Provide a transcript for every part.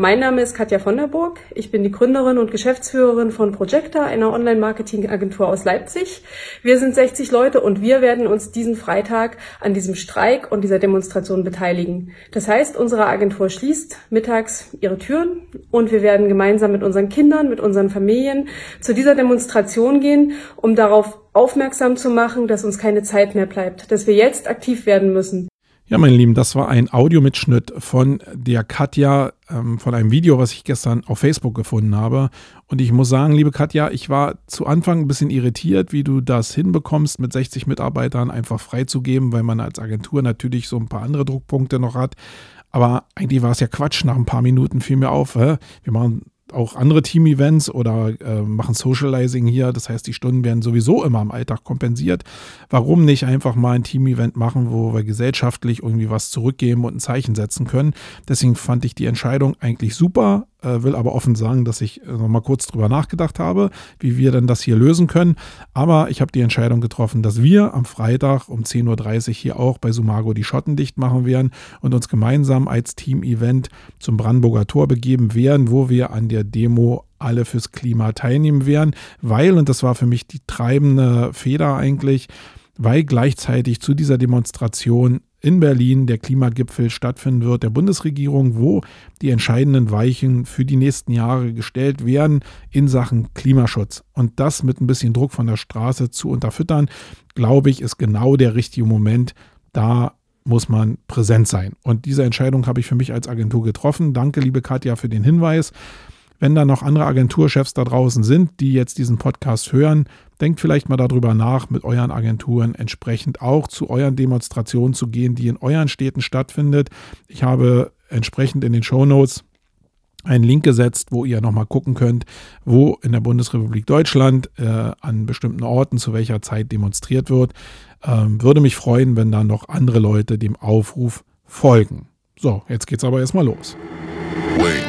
Mein Name ist Katja von der Burg. Ich bin die Gründerin und Geschäftsführerin von Projecta, einer Online-Marketing-Agentur aus Leipzig. Wir sind 60 Leute und wir werden uns diesen Freitag an diesem Streik und dieser Demonstration beteiligen. Das heißt, unsere Agentur schließt mittags ihre Türen und wir werden gemeinsam mit unseren Kindern, mit unseren Familien zu dieser Demonstration gehen, um darauf aufmerksam zu machen, dass uns keine Zeit mehr bleibt, dass wir jetzt aktiv werden müssen. Ja, meine Lieben, das war ein Audiomitschnitt von der Katja, ähm, von einem Video, was ich gestern auf Facebook gefunden habe. Und ich muss sagen, liebe Katja, ich war zu Anfang ein bisschen irritiert, wie du das hinbekommst, mit 60 Mitarbeitern einfach freizugeben, weil man als Agentur natürlich so ein paar andere Druckpunkte noch hat. Aber eigentlich war es ja Quatsch. Nach ein paar Minuten fiel mir auf, hä? wir machen auch andere Team-Events oder äh, machen Socializing hier. Das heißt, die Stunden werden sowieso immer im Alltag kompensiert. Warum nicht einfach mal ein Team-Event machen, wo wir gesellschaftlich irgendwie was zurückgeben und ein Zeichen setzen können? Deswegen fand ich die Entscheidung eigentlich super will aber offen sagen, dass ich äh, noch mal kurz drüber nachgedacht habe, wie wir denn das hier lösen können. Aber ich habe die Entscheidung getroffen, dass wir am Freitag um 10.30 Uhr hier auch bei Sumago die Schotten dicht machen werden und uns gemeinsam als Team-Event zum Brandenburger Tor begeben werden, wo wir an der Demo alle fürs Klima teilnehmen werden, weil, und das war für mich die treibende Feder eigentlich, weil gleichzeitig zu dieser Demonstration in Berlin der Klimagipfel stattfinden wird, der Bundesregierung, wo die entscheidenden Weichen für die nächsten Jahre gestellt werden in Sachen Klimaschutz. Und das mit ein bisschen Druck von der Straße zu unterfüttern, glaube ich, ist genau der richtige Moment. Da muss man präsent sein. Und diese Entscheidung habe ich für mich als Agentur getroffen. Danke, liebe Katja, für den Hinweis. Wenn da noch andere Agenturchefs da draußen sind, die jetzt diesen Podcast hören, denkt vielleicht mal darüber nach, mit euren Agenturen entsprechend auch zu euren Demonstrationen zu gehen, die in euren Städten stattfindet. Ich habe entsprechend in den Show Notes einen Link gesetzt, wo ihr nochmal gucken könnt, wo in der Bundesrepublik Deutschland äh, an bestimmten Orten zu welcher Zeit demonstriert wird. Ähm, würde mich freuen, wenn da noch andere Leute dem Aufruf folgen. So, jetzt geht's aber erstmal los. Wait.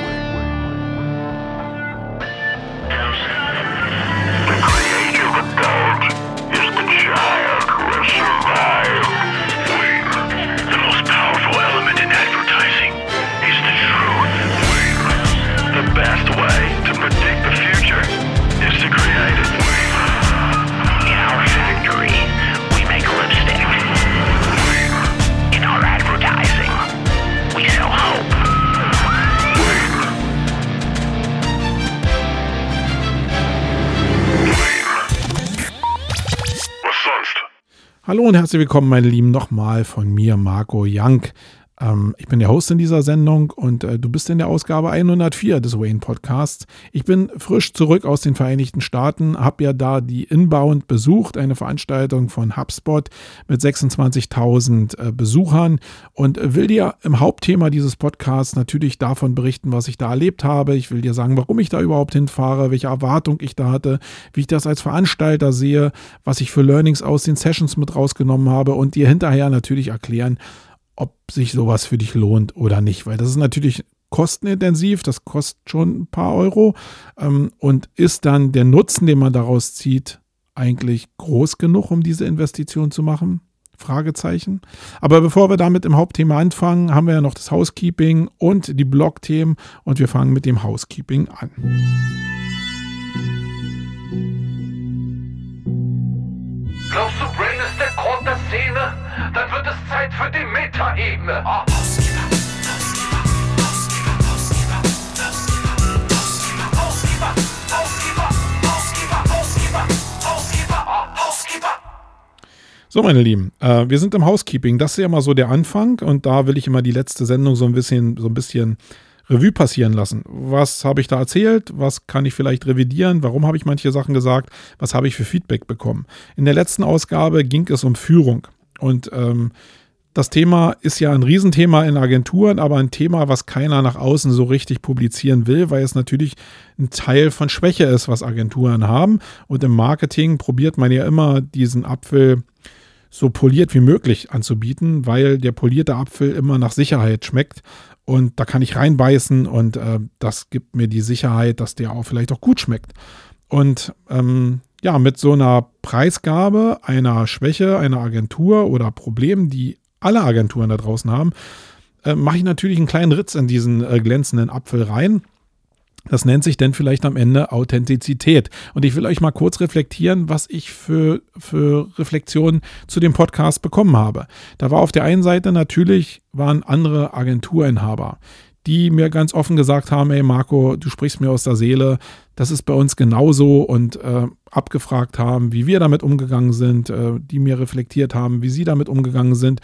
Hallo und herzlich willkommen, meine Lieben, nochmal von mir, Marco Young. Ähm, ich bin der Host in dieser Sendung und äh, du bist in der Ausgabe 104 des Wayne Podcasts. Ich bin frisch zurück aus den Vereinigten Staaten, habe ja da die Inbound besucht, eine Veranstaltung von HubSpot mit 26.000 äh, Besuchern und will dir im Hauptthema dieses Podcasts natürlich davon berichten, was ich da erlebt habe. Ich will dir sagen, warum ich da überhaupt hinfahre, welche Erwartung ich da hatte, wie ich das als Veranstalter sehe, was ich für Learnings aus den Sessions mit rausgenommen habe und dir hinterher natürlich erklären, ob sich sowas für dich lohnt oder nicht, weil das ist natürlich kostenintensiv, das kostet schon ein paar Euro ähm, und ist dann der Nutzen, den man daraus zieht, eigentlich groß genug, um diese Investition zu machen? Fragezeichen. Aber bevor wir damit im Hauptthema anfangen, haben wir ja noch das Housekeeping und die Blog-Themen und wir fangen mit dem Housekeeping an. Szene? Dann wird es Zeit für die Metaebene. Oh. So, meine Lieben, äh, wir sind im Housekeeping. Das ist ja immer so der Anfang und da will ich immer die letzte Sendung so ein bisschen, so ein bisschen Revue passieren lassen. Was habe ich da erzählt? Was kann ich vielleicht revidieren? Warum habe ich manche Sachen gesagt? Was habe ich für Feedback bekommen? In der letzten Ausgabe ging es um Führung. Und ähm, das Thema ist ja ein Riesenthema in Agenturen, aber ein Thema, was keiner nach außen so richtig publizieren will, weil es natürlich ein Teil von Schwäche ist, was Agenturen haben. Und im Marketing probiert man ja immer diesen Apfel so poliert wie möglich anzubieten, weil der polierte Apfel immer nach Sicherheit schmeckt und da kann ich reinbeißen und äh, das gibt mir die Sicherheit, dass der auch vielleicht auch gut schmeckt. Und ähm, ja, mit so einer Preisgabe einer Schwäche einer Agentur oder Problemen, die alle Agenturen da draußen haben, äh, mache ich natürlich einen kleinen Ritz in diesen äh, glänzenden Apfel rein. Das nennt sich denn vielleicht am Ende Authentizität. Und ich will euch mal kurz reflektieren, was ich für, für Reflexionen zu dem Podcast bekommen habe. Da war auf der einen Seite natürlich, waren andere Agenturinhaber, die mir ganz offen gesagt haben, ey Marco, du sprichst mir aus der Seele, das ist bei uns genauso und äh, abgefragt haben, wie wir damit umgegangen sind, äh, die mir reflektiert haben, wie sie damit umgegangen sind.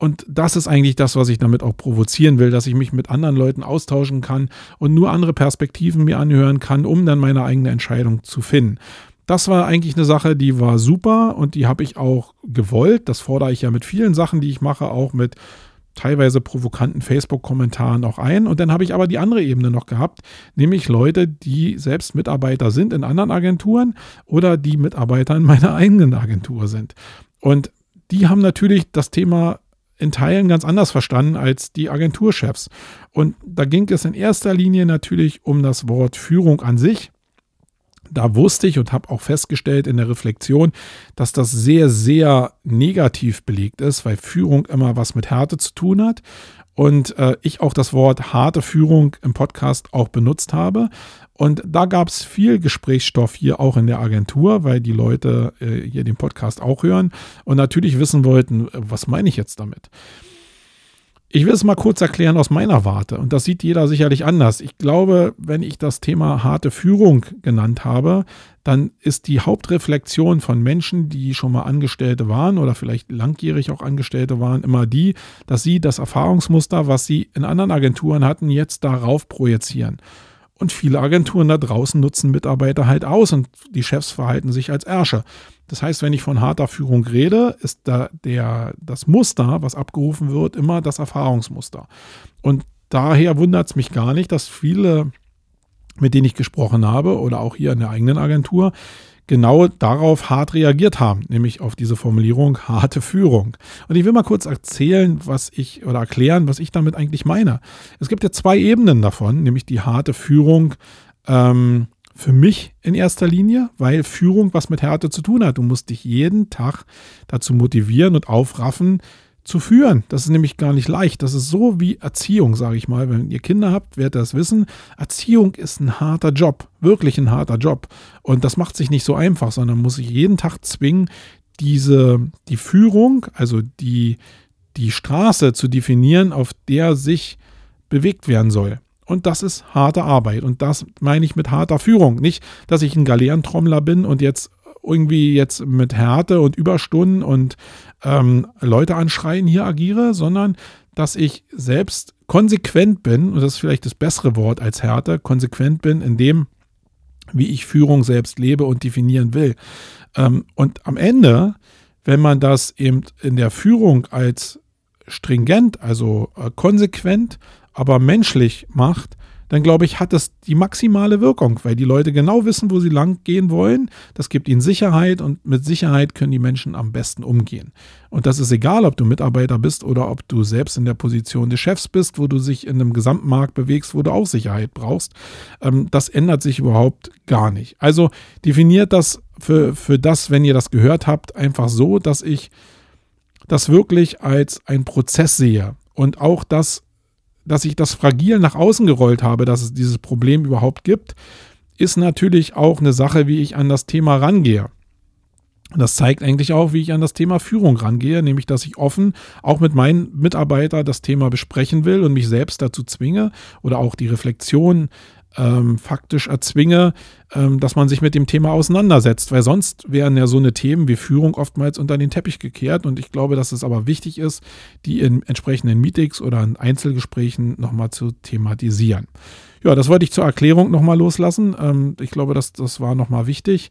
Und das ist eigentlich das, was ich damit auch provozieren will, dass ich mich mit anderen Leuten austauschen kann und nur andere Perspektiven mir anhören kann, um dann meine eigene Entscheidung zu finden. Das war eigentlich eine Sache, die war super und die habe ich auch gewollt. Das fordere ich ja mit vielen Sachen, die ich mache, auch mit teilweise provokanten Facebook-Kommentaren auch ein. Und dann habe ich aber die andere Ebene noch gehabt, nämlich Leute, die selbst Mitarbeiter sind in anderen Agenturen oder die Mitarbeiter in meiner eigenen Agentur sind. Und die haben natürlich das Thema in Teilen ganz anders verstanden als die Agenturchefs. Und da ging es in erster Linie natürlich um das Wort Führung an sich da wusste ich und habe auch festgestellt in der Reflexion, dass das sehr, sehr negativ belegt ist, weil Führung immer was mit Härte zu tun hat. Und äh, ich auch das Wort harte Führung im Podcast auch benutzt habe. Und da gab es viel Gesprächsstoff hier auch in der Agentur, weil die Leute äh, hier den Podcast auch hören und natürlich wissen wollten, was meine ich jetzt damit. Ich will es mal kurz erklären aus meiner Warte und das sieht jeder sicherlich anders. Ich glaube, wenn ich das Thema harte Führung genannt habe, dann ist die Hauptreflexion von Menschen, die schon mal Angestellte waren oder vielleicht langjährig auch Angestellte waren, immer die, dass sie das Erfahrungsmuster, was sie in anderen Agenturen hatten, jetzt darauf projizieren. Und viele Agenturen da draußen nutzen Mitarbeiter halt aus und die Chefs verhalten sich als Ärsche. Das heißt, wenn ich von harter Führung rede, ist da der, das Muster, was abgerufen wird, immer das Erfahrungsmuster. Und daher wundert es mich gar nicht, dass viele, mit denen ich gesprochen habe oder auch hier in der eigenen Agentur, genau darauf hart reagiert haben, nämlich auf diese Formulierung harte Führung. Und ich will mal kurz erzählen, was ich oder erklären, was ich damit eigentlich meine. Es gibt ja zwei Ebenen davon, nämlich die harte Führung ähm, für mich in erster Linie, weil Führung was mit Härte zu tun hat. Du musst dich jeden Tag dazu motivieren und aufraffen, zu führen. Das ist nämlich gar nicht leicht. Das ist so wie Erziehung, sage ich mal. Wenn ihr Kinder habt, werdet ihr das wissen. Erziehung ist ein harter Job, wirklich ein harter Job. Und das macht sich nicht so einfach, sondern muss sich jeden Tag zwingen, diese, die Führung, also die, die Straße zu definieren, auf der sich bewegt werden soll. Und das ist harte Arbeit. Und das meine ich mit harter Führung. Nicht, dass ich ein Galeerentrommler bin und jetzt irgendwie jetzt mit Härte und Überstunden und ähm, Leute anschreien hier agiere, sondern dass ich selbst konsequent bin, und das ist vielleicht das bessere Wort als Härte, konsequent bin in dem, wie ich Führung selbst lebe und definieren will. Ähm, und am Ende, wenn man das eben in der Führung als stringent, also äh, konsequent, aber menschlich macht, dann glaube ich, hat das die maximale Wirkung, weil die Leute genau wissen, wo sie lang gehen wollen. Das gibt ihnen Sicherheit und mit Sicherheit können die Menschen am besten umgehen. Und das ist egal, ob du Mitarbeiter bist oder ob du selbst in der Position des Chefs bist, wo du dich in einem Gesamtmarkt bewegst, wo du auch Sicherheit brauchst. Ähm, das ändert sich überhaupt gar nicht. Also definiert das für, für das, wenn ihr das gehört habt, einfach so, dass ich das wirklich als ein Prozess sehe und auch das dass ich das fragil nach außen gerollt habe, dass es dieses Problem überhaupt gibt, ist natürlich auch eine Sache, wie ich an das Thema rangehe. Das zeigt eigentlich auch, wie ich an das Thema Führung rangehe, nämlich dass ich offen auch mit meinen Mitarbeitern das Thema besprechen will und mich selbst dazu zwinge oder auch die Reflexion ähm, faktisch erzwinge, ähm, dass man sich mit dem Thema auseinandersetzt, weil sonst wären ja so eine Themen wie Führung oftmals unter den Teppich gekehrt und ich glaube, dass es aber wichtig ist, die in entsprechenden Meetings oder in Einzelgesprächen nochmal zu thematisieren. Ja, das wollte ich zur Erklärung nochmal loslassen. Ähm, ich glaube, dass das war nochmal wichtig.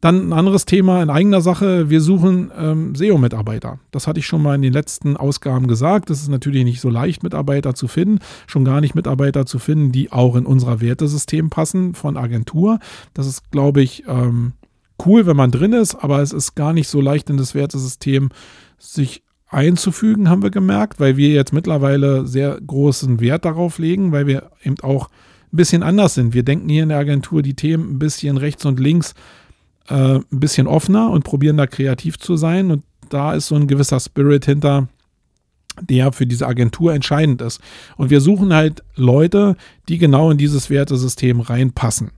Dann ein anderes Thema in eigener Sache. Wir suchen ähm, SEO-Mitarbeiter. Das hatte ich schon mal in den letzten Ausgaben gesagt. Es ist natürlich nicht so leicht, Mitarbeiter zu finden. Schon gar nicht Mitarbeiter zu finden, die auch in unser Wertesystem passen von Agentur. Das ist, glaube ich, ähm, cool, wenn man drin ist, aber es ist gar nicht so leicht in das Wertesystem sich einzufügen, haben wir gemerkt, weil wir jetzt mittlerweile sehr großen Wert darauf legen, weil wir eben auch ein bisschen anders sind. Wir denken hier in der Agentur die Themen ein bisschen rechts und links äh, ein bisschen offener und probieren da kreativ zu sein. Und da ist so ein gewisser Spirit hinter, der für diese Agentur entscheidend ist. Und wir suchen halt Leute, die genau in dieses Wertesystem reinpassen.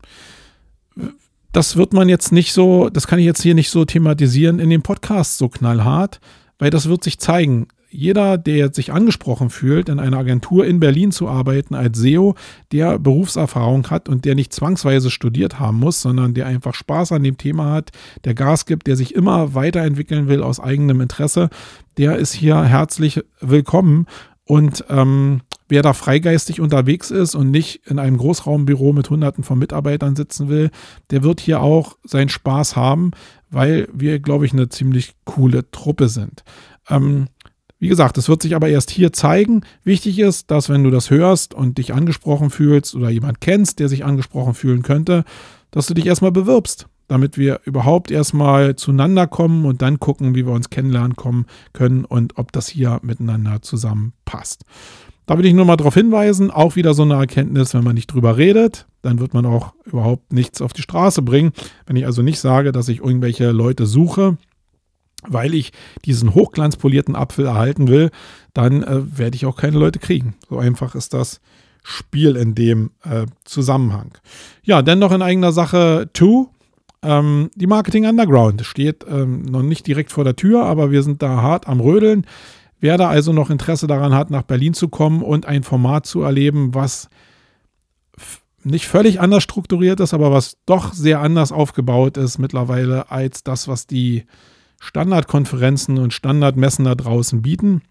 Das wird man jetzt nicht so, das kann ich jetzt hier nicht so thematisieren in dem Podcast so knallhart, weil das wird sich zeigen jeder, der sich angesprochen fühlt, in einer Agentur in Berlin zu arbeiten als SEO, der Berufserfahrung hat und der nicht zwangsweise studiert haben muss, sondern der einfach Spaß an dem Thema hat, der Gas gibt, der sich immer weiterentwickeln will aus eigenem Interesse, der ist hier herzlich willkommen. Und ähm, wer da freigeistig unterwegs ist und nicht in einem Großraumbüro mit Hunderten von Mitarbeitern sitzen will, der wird hier auch seinen Spaß haben, weil wir, glaube ich, eine ziemlich coole Truppe sind. Ähm, wie gesagt, es wird sich aber erst hier zeigen. Wichtig ist, dass wenn du das hörst und dich angesprochen fühlst oder jemand kennst, der sich angesprochen fühlen könnte, dass du dich erstmal bewirbst, damit wir überhaupt erstmal zueinander kommen und dann gucken, wie wir uns kennenlernen kommen können und ob das hier miteinander zusammenpasst. Da will ich nur mal darauf hinweisen, auch wieder so eine Erkenntnis, wenn man nicht drüber redet, dann wird man auch überhaupt nichts auf die Straße bringen. Wenn ich also nicht sage, dass ich irgendwelche Leute suche, weil ich diesen hochglanzpolierten Apfel erhalten will, dann äh, werde ich auch keine Leute kriegen. So einfach ist das Spiel in dem äh, Zusammenhang. Ja, dann noch in eigener Sache 2. Ähm, die Marketing Underground steht ähm, noch nicht direkt vor der Tür, aber wir sind da hart am Rödeln. Wer da also noch Interesse daran hat, nach Berlin zu kommen und ein Format zu erleben, was nicht völlig anders strukturiert ist, aber was doch sehr anders aufgebaut ist mittlerweile als das, was die Standardkonferenzen und Standardmessen da draußen bieten.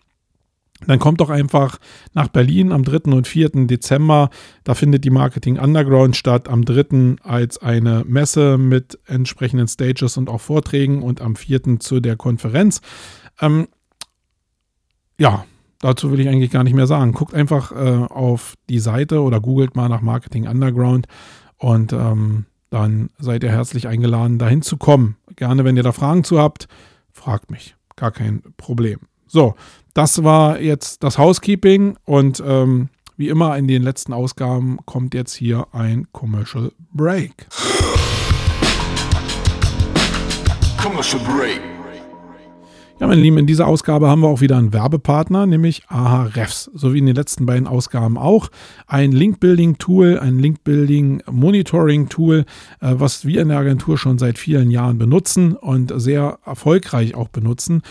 Dann kommt doch einfach nach Berlin am 3. und 4. Dezember. Da findet die Marketing Underground statt. Am 3. als eine Messe mit entsprechenden Stages und auch Vorträgen und am 4. zu der Konferenz. Ähm, ja, dazu will ich eigentlich gar nicht mehr sagen. Guckt einfach äh, auf die Seite oder googelt mal nach Marketing Underground und ähm, dann seid ihr herzlich eingeladen, dahin zu kommen. Gerne, wenn ihr da Fragen zu habt, fragt mich. Gar kein Problem. So, das war jetzt das Housekeeping und ähm, wie immer in den letzten Ausgaben kommt jetzt hier ein Commercial Break. Commercial Break. Ja, meine Lieben, in dieser Ausgabe haben wir auch wieder einen Werbepartner, nämlich Ahrefs, so wie in den letzten beiden Ausgaben auch. Ein Link-Building-Tool, ein Link-Building-Monitoring-Tool, äh, was wir in der Agentur schon seit vielen Jahren benutzen und sehr erfolgreich auch benutzen.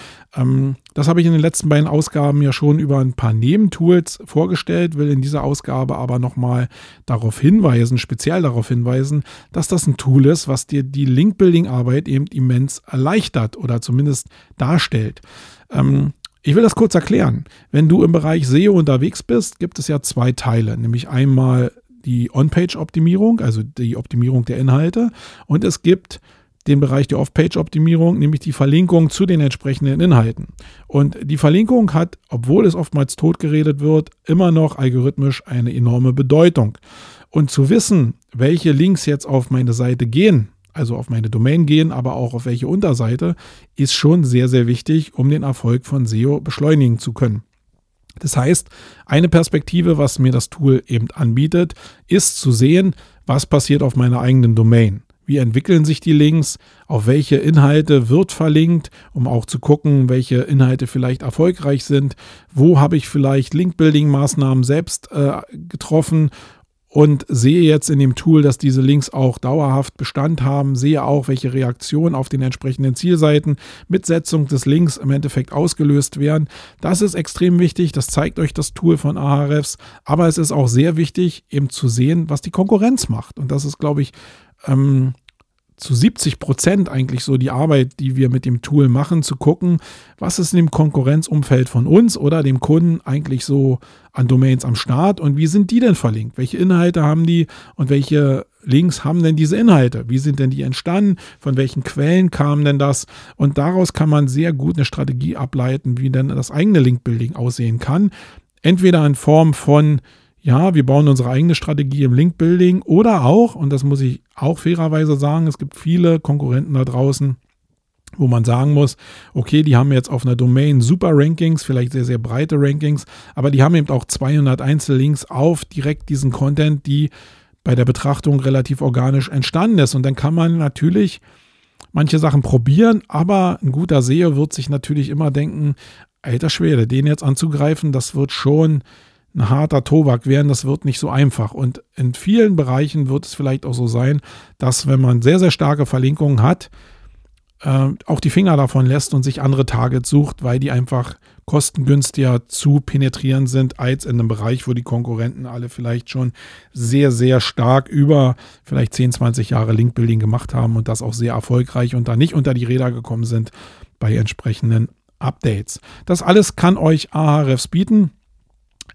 Das habe ich in den letzten beiden Ausgaben ja schon über ein paar Nebentools vorgestellt, will in dieser Ausgabe aber nochmal darauf hinweisen, speziell darauf hinweisen, dass das ein Tool ist, was dir die Link-Building-Arbeit eben immens erleichtert oder zumindest darstellt. Ähm, ich will das kurz erklären. Wenn du im Bereich SEO unterwegs bist, gibt es ja zwei Teile, nämlich einmal die On-Page-Optimierung, also die Optimierung der Inhalte, und es gibt den Bereich der Off-Page-Optimierung, nämlich die Verlinkung zu den entsprechenden Inhalten. Und die Verlinkung hat, obwohl es oftmals totgeredet wird, immer noch algorithmisch eine enorme Bedeutung. Und zu wissen, welche Links jetzt auf meine Seite gehen, also auf meine Domain gehen, aber auch auf welche Unterseite, ist schon sehr, sehr wichtig, um den Erfolg von SEO beschleunigen zu können. Das heißt, eine Perspektive, was mir das Tool eben anbietet, ist zu sehen, was passiert auf meiner eigenen Domain. Wie entwickeln sich die Links? Auf welche Inhalte wird verlinkt, um auch zu gucken, welche Inhalte vielleicht erfolgreich sind? Wo habe ich vielleicht Link-Building-Maßnahmen selbst äh, getroffen? Und sehe jetzt in dem Tool, dass diese Links auch dauerhaft Bestand haben, sehe auch, welche Reaktionen auf den entsprechenden Zielseiten mit Setzung des Links im Endeffekt ausgelöst werden. Das ist extrem wichtig, das zeigt euch das Tool von Ahrefs, aber es ist auch sehr wichtig, eben zu sehen, was die Konkurrenz macht. Und das ist, glaube ich, ähm, zu 70 Prozent eigentlich so die Arbeit, die wir mit dem Tool machen, zu gucken, was ist in dem Konkurrenzumfeld von uns oder dem Kunden eigentlich so an Domains am Start und wie sind die denn verlinkt? Welche Inhalte haben die und welche Links haben denn diese Inhalte? Wie sind denn die entstanden? Von welchen Quellen kam denn das? Und daraus kann man sehr gut eine Strategie ableiten, wie denn das eigene Linkbuilding aussehen kann. Entweder in Form von ja, wir bauen unsere eigene Strategie im Link-Building oder auch, und das muss ich auch fairerweise sagen, es gibt viele Konkurrenten da draußen, wo man sagen muss, okay, die haben jetzt auf einer Domain super Rankings, vielleicht sehr, sehr breite Rankings, aber die haben eben auch 200 Einzellinks auf direkt diesen Content, die bei der Betrachtung relativ organisch entstanden ist. Und dann kann man natürlich manche Sachen probieren, aber ein guter SEO wird sich natürlich immer denken, alter Schwede, den jetzt anzugreifen, das wird schon ein harter Tobak werden, das wird nicht so einfach. Und in vielen Bereichen wird es vielleicht auch so sein, dass wenn man sehr, sehr starke Verlinkungen hat, äh, auch die Finger davon lässt und sich andere Targets sucht, weil die einfach kostengünstiger zu penetrieren sind als in einem Bereich, wo die Konkurrenten alle vielleicht schon sehr, sehr stark über vielleicht 10, 20 Jahre Linkbuilding gemacht haben und das auch sehr erfolgreich und da nicht unter die Räder gekommen sind bei entsprechenden Updates. Das alles kann euch Ahrefs bieten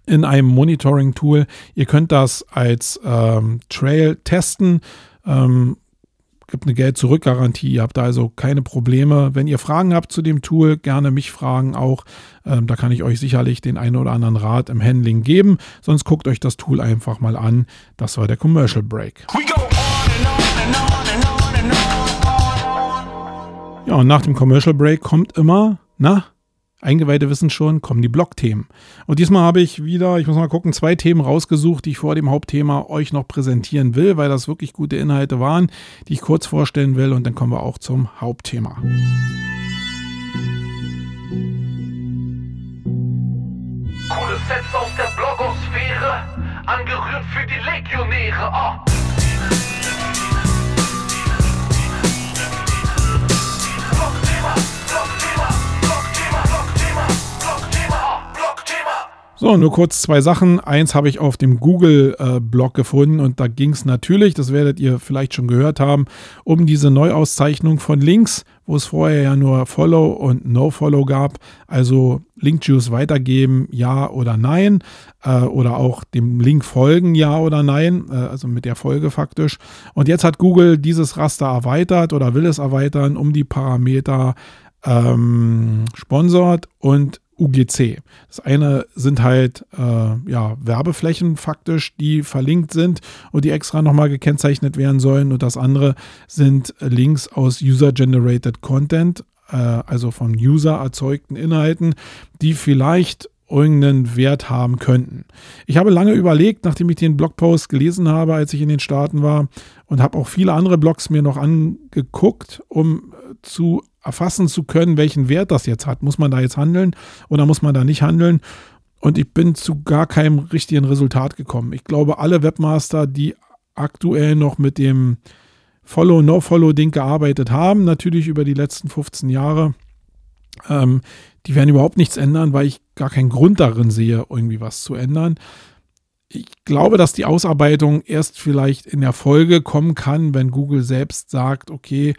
in einem Monitoring-Tool. Ihr könnt das als ähm, Trail testen. Ähm, gibt eine Geld-Zurück-Garantie. Ihr habt da also keine Probleme. Wenn ihr Fragen habt zu dem Tool, gerne mich fragen auch. Ähm, da kann ich euch sicherlich den einen oder anderen Rat im Handling geben. Sonst guckt euch das Tool einfach mal an. Das war der Commercial Break. Ja, und nach dem Commercial Break kommt immer, na, Eingeweihte wissen schon, kommen die Blog-Themen. Und diesmal habe ich wieder, ich muss mal gucken, zwei Themen rausgesucht, die ich vor dem Hauptthema euch noch präsentieren will, weil das wirklich gute Inhalte waren, die ich kurz vorstellen will. Und dann kommen wir auch zum Hauptthema. Coole Sets aus der Blogosphäre, angerührt für die Legionäre. Oh. So, nur kurz zwei Sachen. Eins habe ich auf dem Google-Blog äh, gefunden und da ging es natürlich, das werdet ihr vielleicht schon gehört haben, um diese Neuauszeichnung von Links, wo es vorher ja nur Follow und No-Follow gab. Also Link-Juice weitergeben, ja oder nein. Äh, oder auch dem Link folgen, ja oder nein. Äh, also mit der Folge faktisch. Und jetzt hat Google dieses Raster erweitert oder will es erweitern um die Parameter ähm, sponsort und UGC. Das eine sind halt äh, ja, Werbeflächen faktisch, die verlinkt sind und die extra nochmal gekennzeichnet werden sollen. Und das andere sind Links aus User-Generated Content, äh, also von User erzeugten Inhalten, die vielleicht irgendeinen Wert haben könnten. Ich habe lange überlegt, nachdem ich den Blogpost gelesen habe, als ich in den Staaten war und habe auch viele andere Blogs mir noch angeguckt, um zu erfassen zu können, welchen Wert das jetzt hat. Muss man da jetzt handeln oder muss man da nicht handeln? Und ich bin zu gar keinem richtigen Resultat gekommen. Ich glaube, alle Webmaster, die aktuell noch mit dem Follow-No-Follow-Ding gearbeitet haben, natürlich über die letzten 15 Jahre, ähm, die werden überhaupt nichts ändern, weil ich gar keinen Grund darin sehe, irgendwie was zu ändern. Ich glaube, dass die Ausarbeitung erst vielleicht in der Folge kommen kann, wenn Google selbst sagt, okay,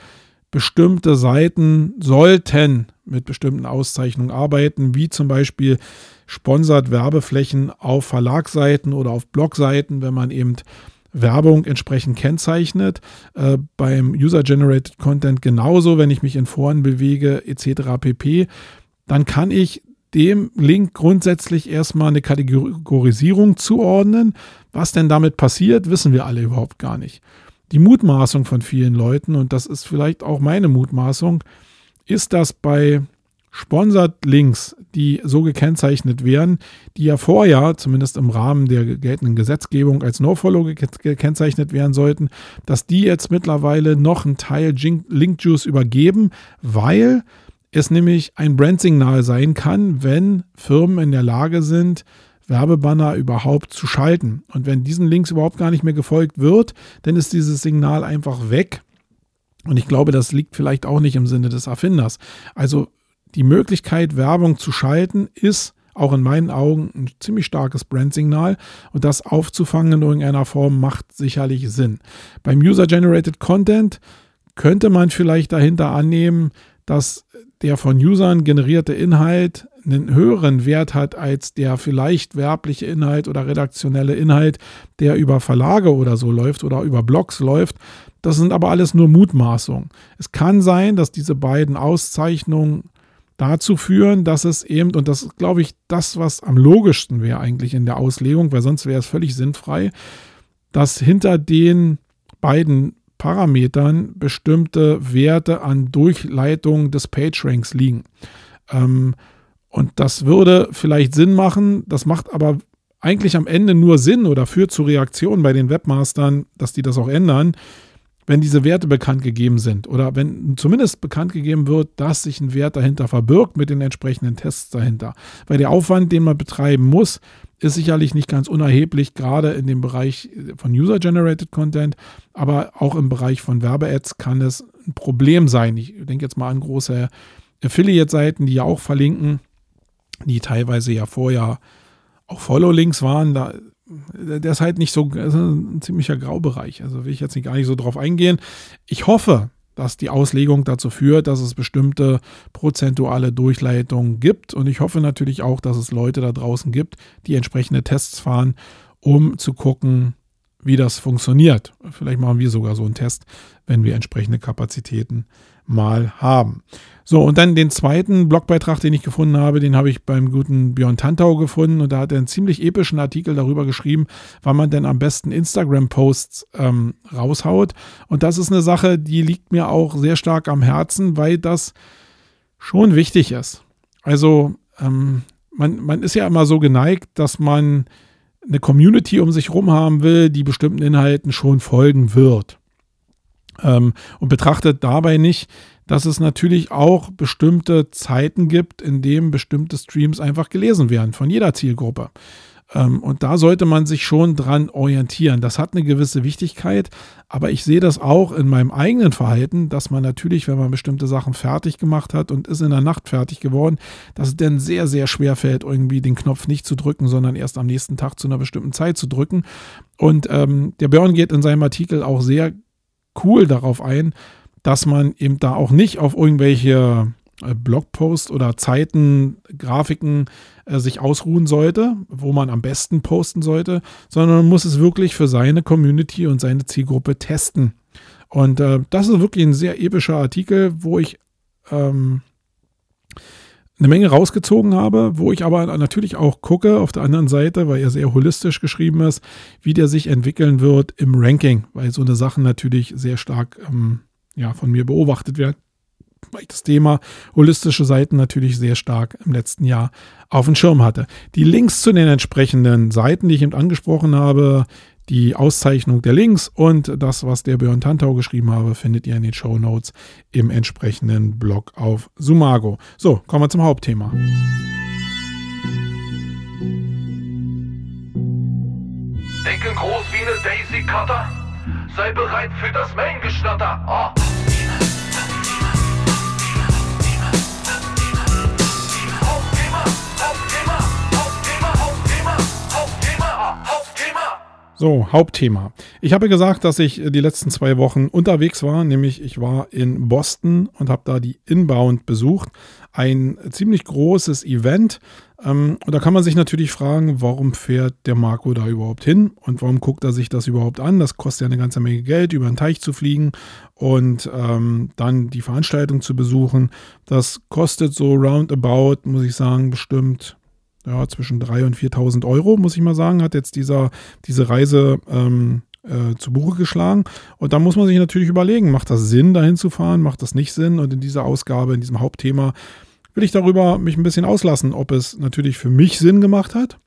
bestimmte Seiten sollten mit bestimmten Auszeichnungen arbeiten, wie zum Beispiel sponsert Werbeflächen auf Verlagsseiten oder auf Blogseiten, wenn man eben Werbung entsprechend kennzeichnet. Äh, beim User-Generated Content genauso, wenn ich mich in Foren bewege etc. pp. Dann kann ich dem Link grundsätzlich erstmal eine Kategorisierung zuordnen. Was denn damit passiert, wissen wir alle überhaupt gar nicht die Mutmaßung von vielen Leuten, und das ist vielleicht auch meine Mutmaßung, ist, dass bei Sponsored Links, die so gekennzeichnet werden, die ja vorher, zumindest im Rahmen der geltenden Gesetzgebung, als No-Follow gekennzeichnet werden sollten, dass die jetzt mittlerweile noch einen Teil Link Juice übergeben, weil es nämlich ein Brandsignal sein kann, wenn Firmen in der Lage sind, Werbebanner überhaupt zu schalten. Und wenn diesen Links überhaupt gar nicht mehr gefolgt wird, dann ist dieses Signal einfach weg. Und ich glaube, das liegt vielleicht auch nicht im Sinne des Erfinders. Also die Möglichkeit, Werbung zu schalten, ist auch in meinen Augen ein ziemlich starkes Brandsignal und das aufzufangen in irgendeiner Form macht sicherlich Sinn. Beim User-Generated Content könnte man vielleicht dahinter annehmen, dass der von Usern generierte Inhalt einen höheren Wert hat als der vielleicht werbliche Inhalt oder redaktionelle Inhalt, der über Verlage oder so läuft oder über Blogs läuft. Das sind aber alles nur Mutmaßungen. Es kann sein, dass diese beiden Auszeichnungen dazu führen, dass es eben, und das ist, glaube ich, das, was am logischsten wäre eigentlich in der Auslegung, weil sonst wäre es völlig sinnfrei, dass hinter den beiden Parametern bestimmte Werte an Durchleitung des PageRanks liegen. Ähm, und das würde vielleicht Sinn machen, das macht aber eigentlich am Ende nur Sinn oder führt zu Reaktionen bei den Webmastern, dass die das auch ändern, wenn diese Werte bekannt gegeben sind oder wenn zumindest bekannt gegeben wird, dass sich ein Wert dahinter verbirgt mit den entsprechenden Tests dahinter. Weil der Aufwand, den man betreiben muss, ist sicherlich nicht ganz unerheblich, gerade in dem Bereich von User-Generated Content, aber auch im Bereich von Werbe-Ads kann es ein Problem sein. Ich denke jetzt mal an große Affiliate-Seiten, die ja auch verlinken, die teilweise ja vorher auch Follow-Links waren. Da, der ist halt nicht so, ist ein ziemlicher Graubereich. Also will ich jetzt nicht gar nicht so drauf eingehen. Ich hoffe, dass die Auslegung dazu führt, dass es bestimmte prozentuale Durchleitungen gibt. Und ich hoffe natürlich auch, dass es Leute da draußen gibt, die entsprechende Tests fahren, um zu gucken, wie das funktioniert. Vielleicht machen wir sogar so einen Test, wenn wir entsprechende Kapazitäten mal haben. So, und dann den zweiten Blogbeitrag, den ich gefunden habe, den habe ich beim guten Björn Tantau gefunden und da hat er einen ziemlich epischen Artikel darüber geschrieben, wann man denn am besten Instagram-Posts ähm, raushaut. Und das ist eine Sache, die liegt mir auch sehr stark am Herzen, weil das schon wichtig ist. Also, ähm, man, man ist ja immer so geneigt, dass man eine Community um sich herum haben will, die bestimmten Inhalten schon folgen wird. Ähm, und betrachtet dabei nicht, dass es natürlich auch bestimmte Zeiten gibt, in denen bestimmte Streams einfach gelesen werden von jeder Zielgruppe. Ähm, und da sollte man sich schon dran orientieren. Das hat eine gewisse Wichtigkeit, aber ich sehe das auch in meinem eigenen Verhalten, dass man natürlich, wenn man bestimmte Sachen fertig gemacht hat und ist in der Nacht fertig geworden, dass es dann sehr, sehr schwer fällt, irgendwie den Knopf nicht zu drücken, sondern erst am nächsten Tag zu einer bestimmten Zeit zu drücken. Und ähm, der Björn geht in seinem Artikel auch sehr cool darauf ein, dass man eben da auch nicht auf irgendwelche äh, Blogposts oder Zeiten, Grafiken äh, sich ausruhen sollte, wo man am besten posten sollte, sondern man muss es wirklich für seine Community und seine Zielgruppe testen. Und äh, das ist wirklich ein sehr epischer Artikel, wo ich ähm, eine Menge rausgezogen habe, wo ich aber natürlich auch gucke auf der anderen Seite, weil er sehr holistisch geschrieben ist, wie der sich entwickeln wird im Ranking, weil so eine Sachen natürlich sehr stark ähm, ja, von mir beobachtet werden, weil ich das Thema holistische Seiten natürlich sehr stark im letzten Jahr auf dem Schirm hatte. Die Links zu den entsprechenden Seiten, die ich eben angesprochen habe, die Auszeichnung der Links und das, was der Björn Tantau geschrieben habe, findet ihr in den Show Notes im entsprechenden Blog auf Sumago. So, kommen wir zum Hauptthema. Denke groß wie eine Daisy Cutter. Sei bereit für das Main-Geschnatter. Oh. So, Hauptthema. Ich habe gesagt, dass ich die letzten zwei Wochen unterwegs war, nämlich ich war in Boston und habe da die Inbound besucht. Ein ziemlich großes Event. Ähm, und da kann man sich natürlich fragen, warum fährt der Marco da überhaupt hin und warum guckt er sich das überhaupt an? Das kostet ja eine ganze Menge Geld, über den Teich zu fliegen und ähm, dann die Veranstaltung zu besuchen. Das kostet so roundabout, muss ich sagen, bestimmt ja, zwischen 3.000 und 4.000 Euro, muss ich mal sagen, hat jetzt dieser, diese Reise ähm, äh, zu Buche geschlagen. Und da muss man sich natürlich überlegen, macht das Sinn, dahin zu fahren, macht das nicht Sinn? Und in dieser Ausgabe, in diesem Hauptthema, will ich darüber mich ein bisschen auslassen, ob es natürlich für mich Sinn gemacht hat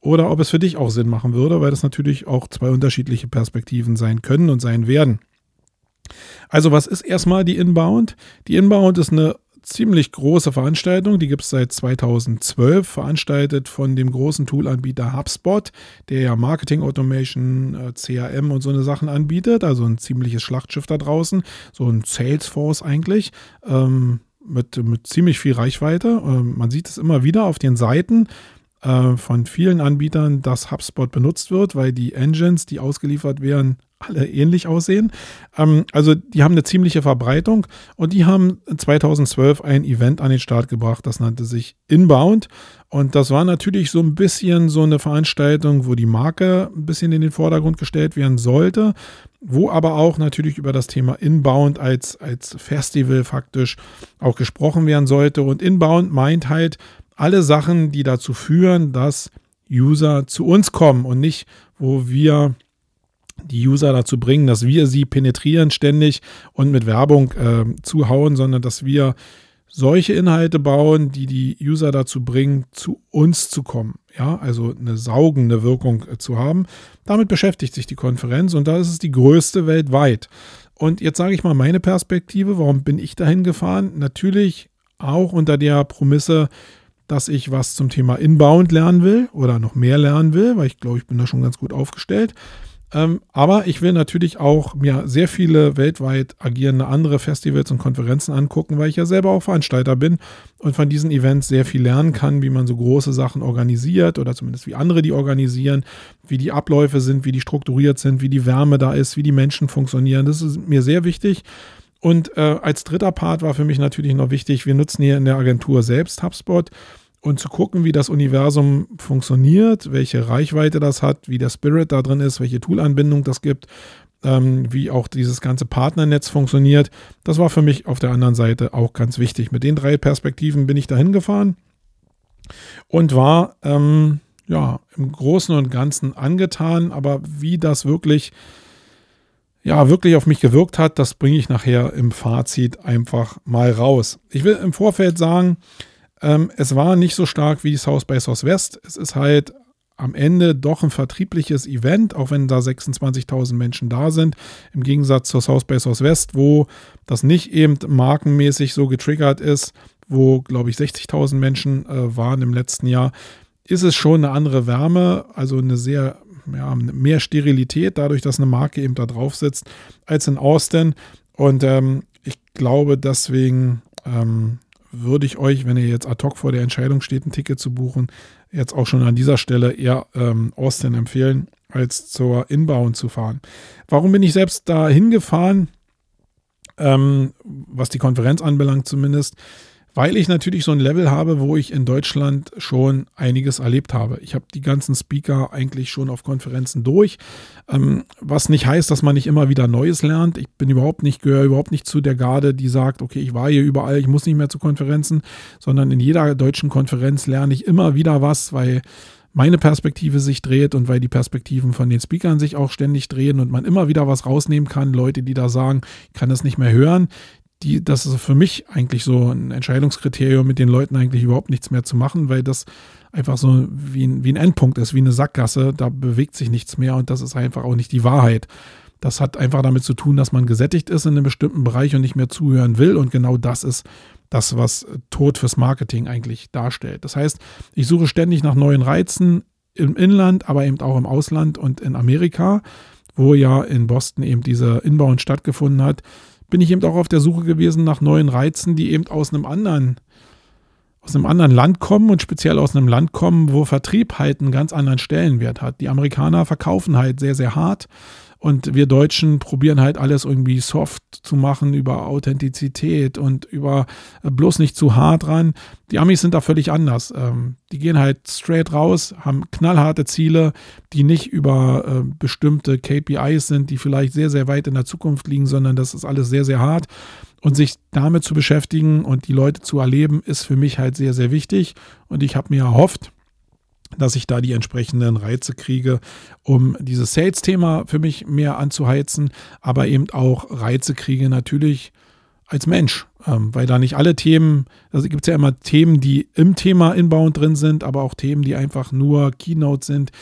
oder ob es für dich auch Sinn machen würde, weil das natürlich auch zwei unterschiedliche Perspektiven sein können und sein werden. Also was ist erstmal die Inbound? Die Inbound ist eine ziemlich große Veranstaltung. Die gibt es seit 2012, veranstaltet von dem großen Toolanbieter HubSpot, der ja Marketing Automation, äh, CRM und so eine Sachen anbietet. Also ein ziemliches Schlachtschiff da draußen, so ein Salesforce eigentlich. Ähm, mit, mit ziemlich viel Reichweite. Ähm, man sieht es immer wieder auf den Seiten äh, von vielen Anbietern, dass HubSpot benutzt wird, weil die Engines, die ausgeliefert werden, alle ähnlich aussehen. Ähm, also die haben eine ziemliche Verbreitung und die haben 2012 ein Event an den Start gebracht, das nannte sich Inbound. Und das war natürlich so ein bisschen so eine Veranstaltung, wo die Marke ein bisschen in den Vordergrund gestellt werden sollte, wo aber auch natürlich über das Thema Inbound als, als Festival faktisch auch gesprochen werden sollte. Und Inbound meint halt alle Sachen, die dazu führen, dass User zu uns kommen und nicht, wo wir die User dazu bringen, dass wir sie penetrieren ständig und mit Werbung äh, zuhauen, sondern dass wir solche Inhalte bauen, die die User dazu bringen, zu uns zu kommen. Ja, also eine saugende Wirkung äh, zu haben. Damit beschäftigt sich die Konferenz und da ist es die größte weltweit. Und jetzt sage ich mal meine Perspektive, warum bin ich dahin gefahren? Natürlich auch unter der Promisse, dass ich was zum Thema Inbound lernen will oder noch mehr lernen will, weil ich glaube, ich bin da schon ganz gut aufgestellt. Ähm, aber ich will natürlich auch mir sehr viele weltweit agierende andere Festivals und Konferenzen angucken, weil ich ja selber auch Veranstalter bin und von diesen Events sehr viel lernen kann, wie man so große Sachen organisiert oder zumindest wie andere die organisieren, wie die Abläufe sind, wie die strukturiert sind, wie die Wärme da ist, wie die Menschen funktionieren. Das ist mir sehr wichtig. Und äh, als dritter Part war für mich natürlich noch wichtig, wir nutzen hier in der Agentur selbst HubSpot und zu gucken, wie das Universum funktioniert, welche Reichweite das hat, wie der Spirit da drin ist, welche Toolanbindung das gibt, ähm, wie auch dieses ganze Partnernetz funktioniert. Das war für mich auf der anderen Seite auch ganz wichtig. Mit den drei Perspektiven bin ich dahin gefahren und war ähm, ja im Großen und Ganzen angetan, aber wie das wirklich ja, wirklich auf mich gewirkt hat, das bringe ich nachher im Fazit einfach mal raus. Ich will im Vorfeld sagen, ähm, es war nicht so stark wie South by Southwest. Es ist halt am Ende doch ein vertriebliches Event, auch wenn da 26.000 Menschen da sind, im Gegensatz zur South by Southwest, wo das nicht eben markenmäßig so getriggert ist, wo, glaube ich, 60.000 Menschen äh, waren im letzten Jahr, ist es schon eine andere Wärme, also eine sehr, ja, mehr Sterilität, dadurch, dass eine Marke eben da drauf sitzt, als in Austin. Und ähm, ich glaube, deswegen ähm, würde ich euch, wenn ihr jetzt ad hoc vor der Entscheidung steht, ein Ticket zu buchen, jetzt auch schon an dieser Stelle eher ähm, Austin empfehlen, als zur Inbound zu fahren. Warum bin ich selbst da hingefahren? Ähm, was die Konferenz anbelangt zumindest weil ich natürlich so ein Level habe, wo ich in Deutschland schon einiges erlebt habe. Ich habe die ganzen Speaker eigentlich schon auf Konferenzen durch, ähm, was nicht heißt, dass man nicht immer wieder Neues lernt. Ich bin überhaupt nicht, gehöre überhaupt nicht zu der Garde, die sagt, okay, ich war hier überall, ich muss nicht mehr zu Konferenzen, sondern in jeder deutschen Konferenz lerne ich immer wieder was, weil meine Perspektive sich dreht und weil die Perspektiven von den Speakern sich auch ständig drehen und man immer wieder was rausnehmen kann. Leute, die da sagen, ich kann das nicht mehr hören, die, das ist für mich eigentlich so ein Entscheidungskriterium, mit den Leuten eigentlich überhaupt nichts mehr zu machen, weil das einfach so wie ein, wie ein Endpunkt ist, wie eine Sackgasse. Da bewegt sich nichts mehr und das ist einfach auch nicht die Wahrheit. Das hat einfach damit zu tun, dass man gesättigt ist in einem bestimmten Bereich und nicht mehr zuhören will. Und genau das ist das, was Tod fürs Marketing eigentlich darstellt. Das heißt, ich suche ständig nach neuen Reizen im Inland, aber eben auch im Ausland und in Amerika, wo ja in Boston eben dieser Inbound stattgefunden hat bin ich eben auch auf der Suche gewesen nach neuen Reizen, die eben aus einem anderen, aus einem anderen Land kommen und speziell aus einem Land kommen, wo Vertrieb halt einen ganz anderen Stellenwert hat. Die Amerikaner verkaufen halt sehr, sehr hart und wir Deutschen probieren halt alles irgendwie soft zu machen über Authentizität und über äh, bloß nicht zu hart ran. Die Amis sind da völlig anders. Ähm, die gehen halt straight raus, haben knallharte Ziele, die nicht über äh, bestimmte KPIs sind, die vielleicht sehr, sehr weit in der Zukunft liegen, sondern das ist alles sehr, sehr hart. Und sich damit zu beschäftigen und die Leute zu erleben, ist für mich halt sehr, sehr wichtig. Und ich habe mir erhofft, dass ich da die entsprechenden Reize kriege, um dieses Sales-Thema für mich mehr anzuheizen, aber eben auch Reize kriege natürlich als Mensch, ähm, weil da nicht alle Themen, also gibt es ja immer Themen, die im Thema Inbound drin sind, aber auch Themen, die einfach nur Keynote sind,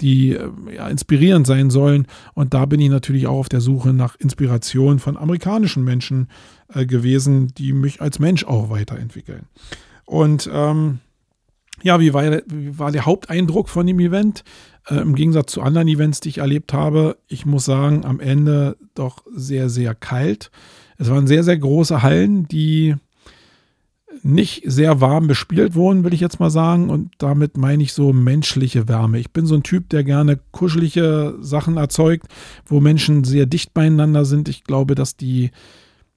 die äh, ja, inspirierend sein sollen. Und da bin ich natürlich auch auf der Suche nach Inspiration von amerikanischen Menschen äh, gewesen, die mich als Mensch auch weiterentwickeln. Und ähm, ja, wie war, wie war, der Haupteindruck von dem Event? Äh, Im Gegensatz zu anderen Events, die ich erlebt habe, ich muss sagen, am Ende doch sehr, sehr kalt. Es waren sehr, sehr große Hallen, die nicht sehr warm bespielt wurden, will ich jetzt mal sagen. Und damit meine ich so menschliche Wärme. Ich bin so ein Typ, der gerne kuschelige Sachen erzeugt, wo Menschen sehr dicht beieinander sind. Ich glaube, dass die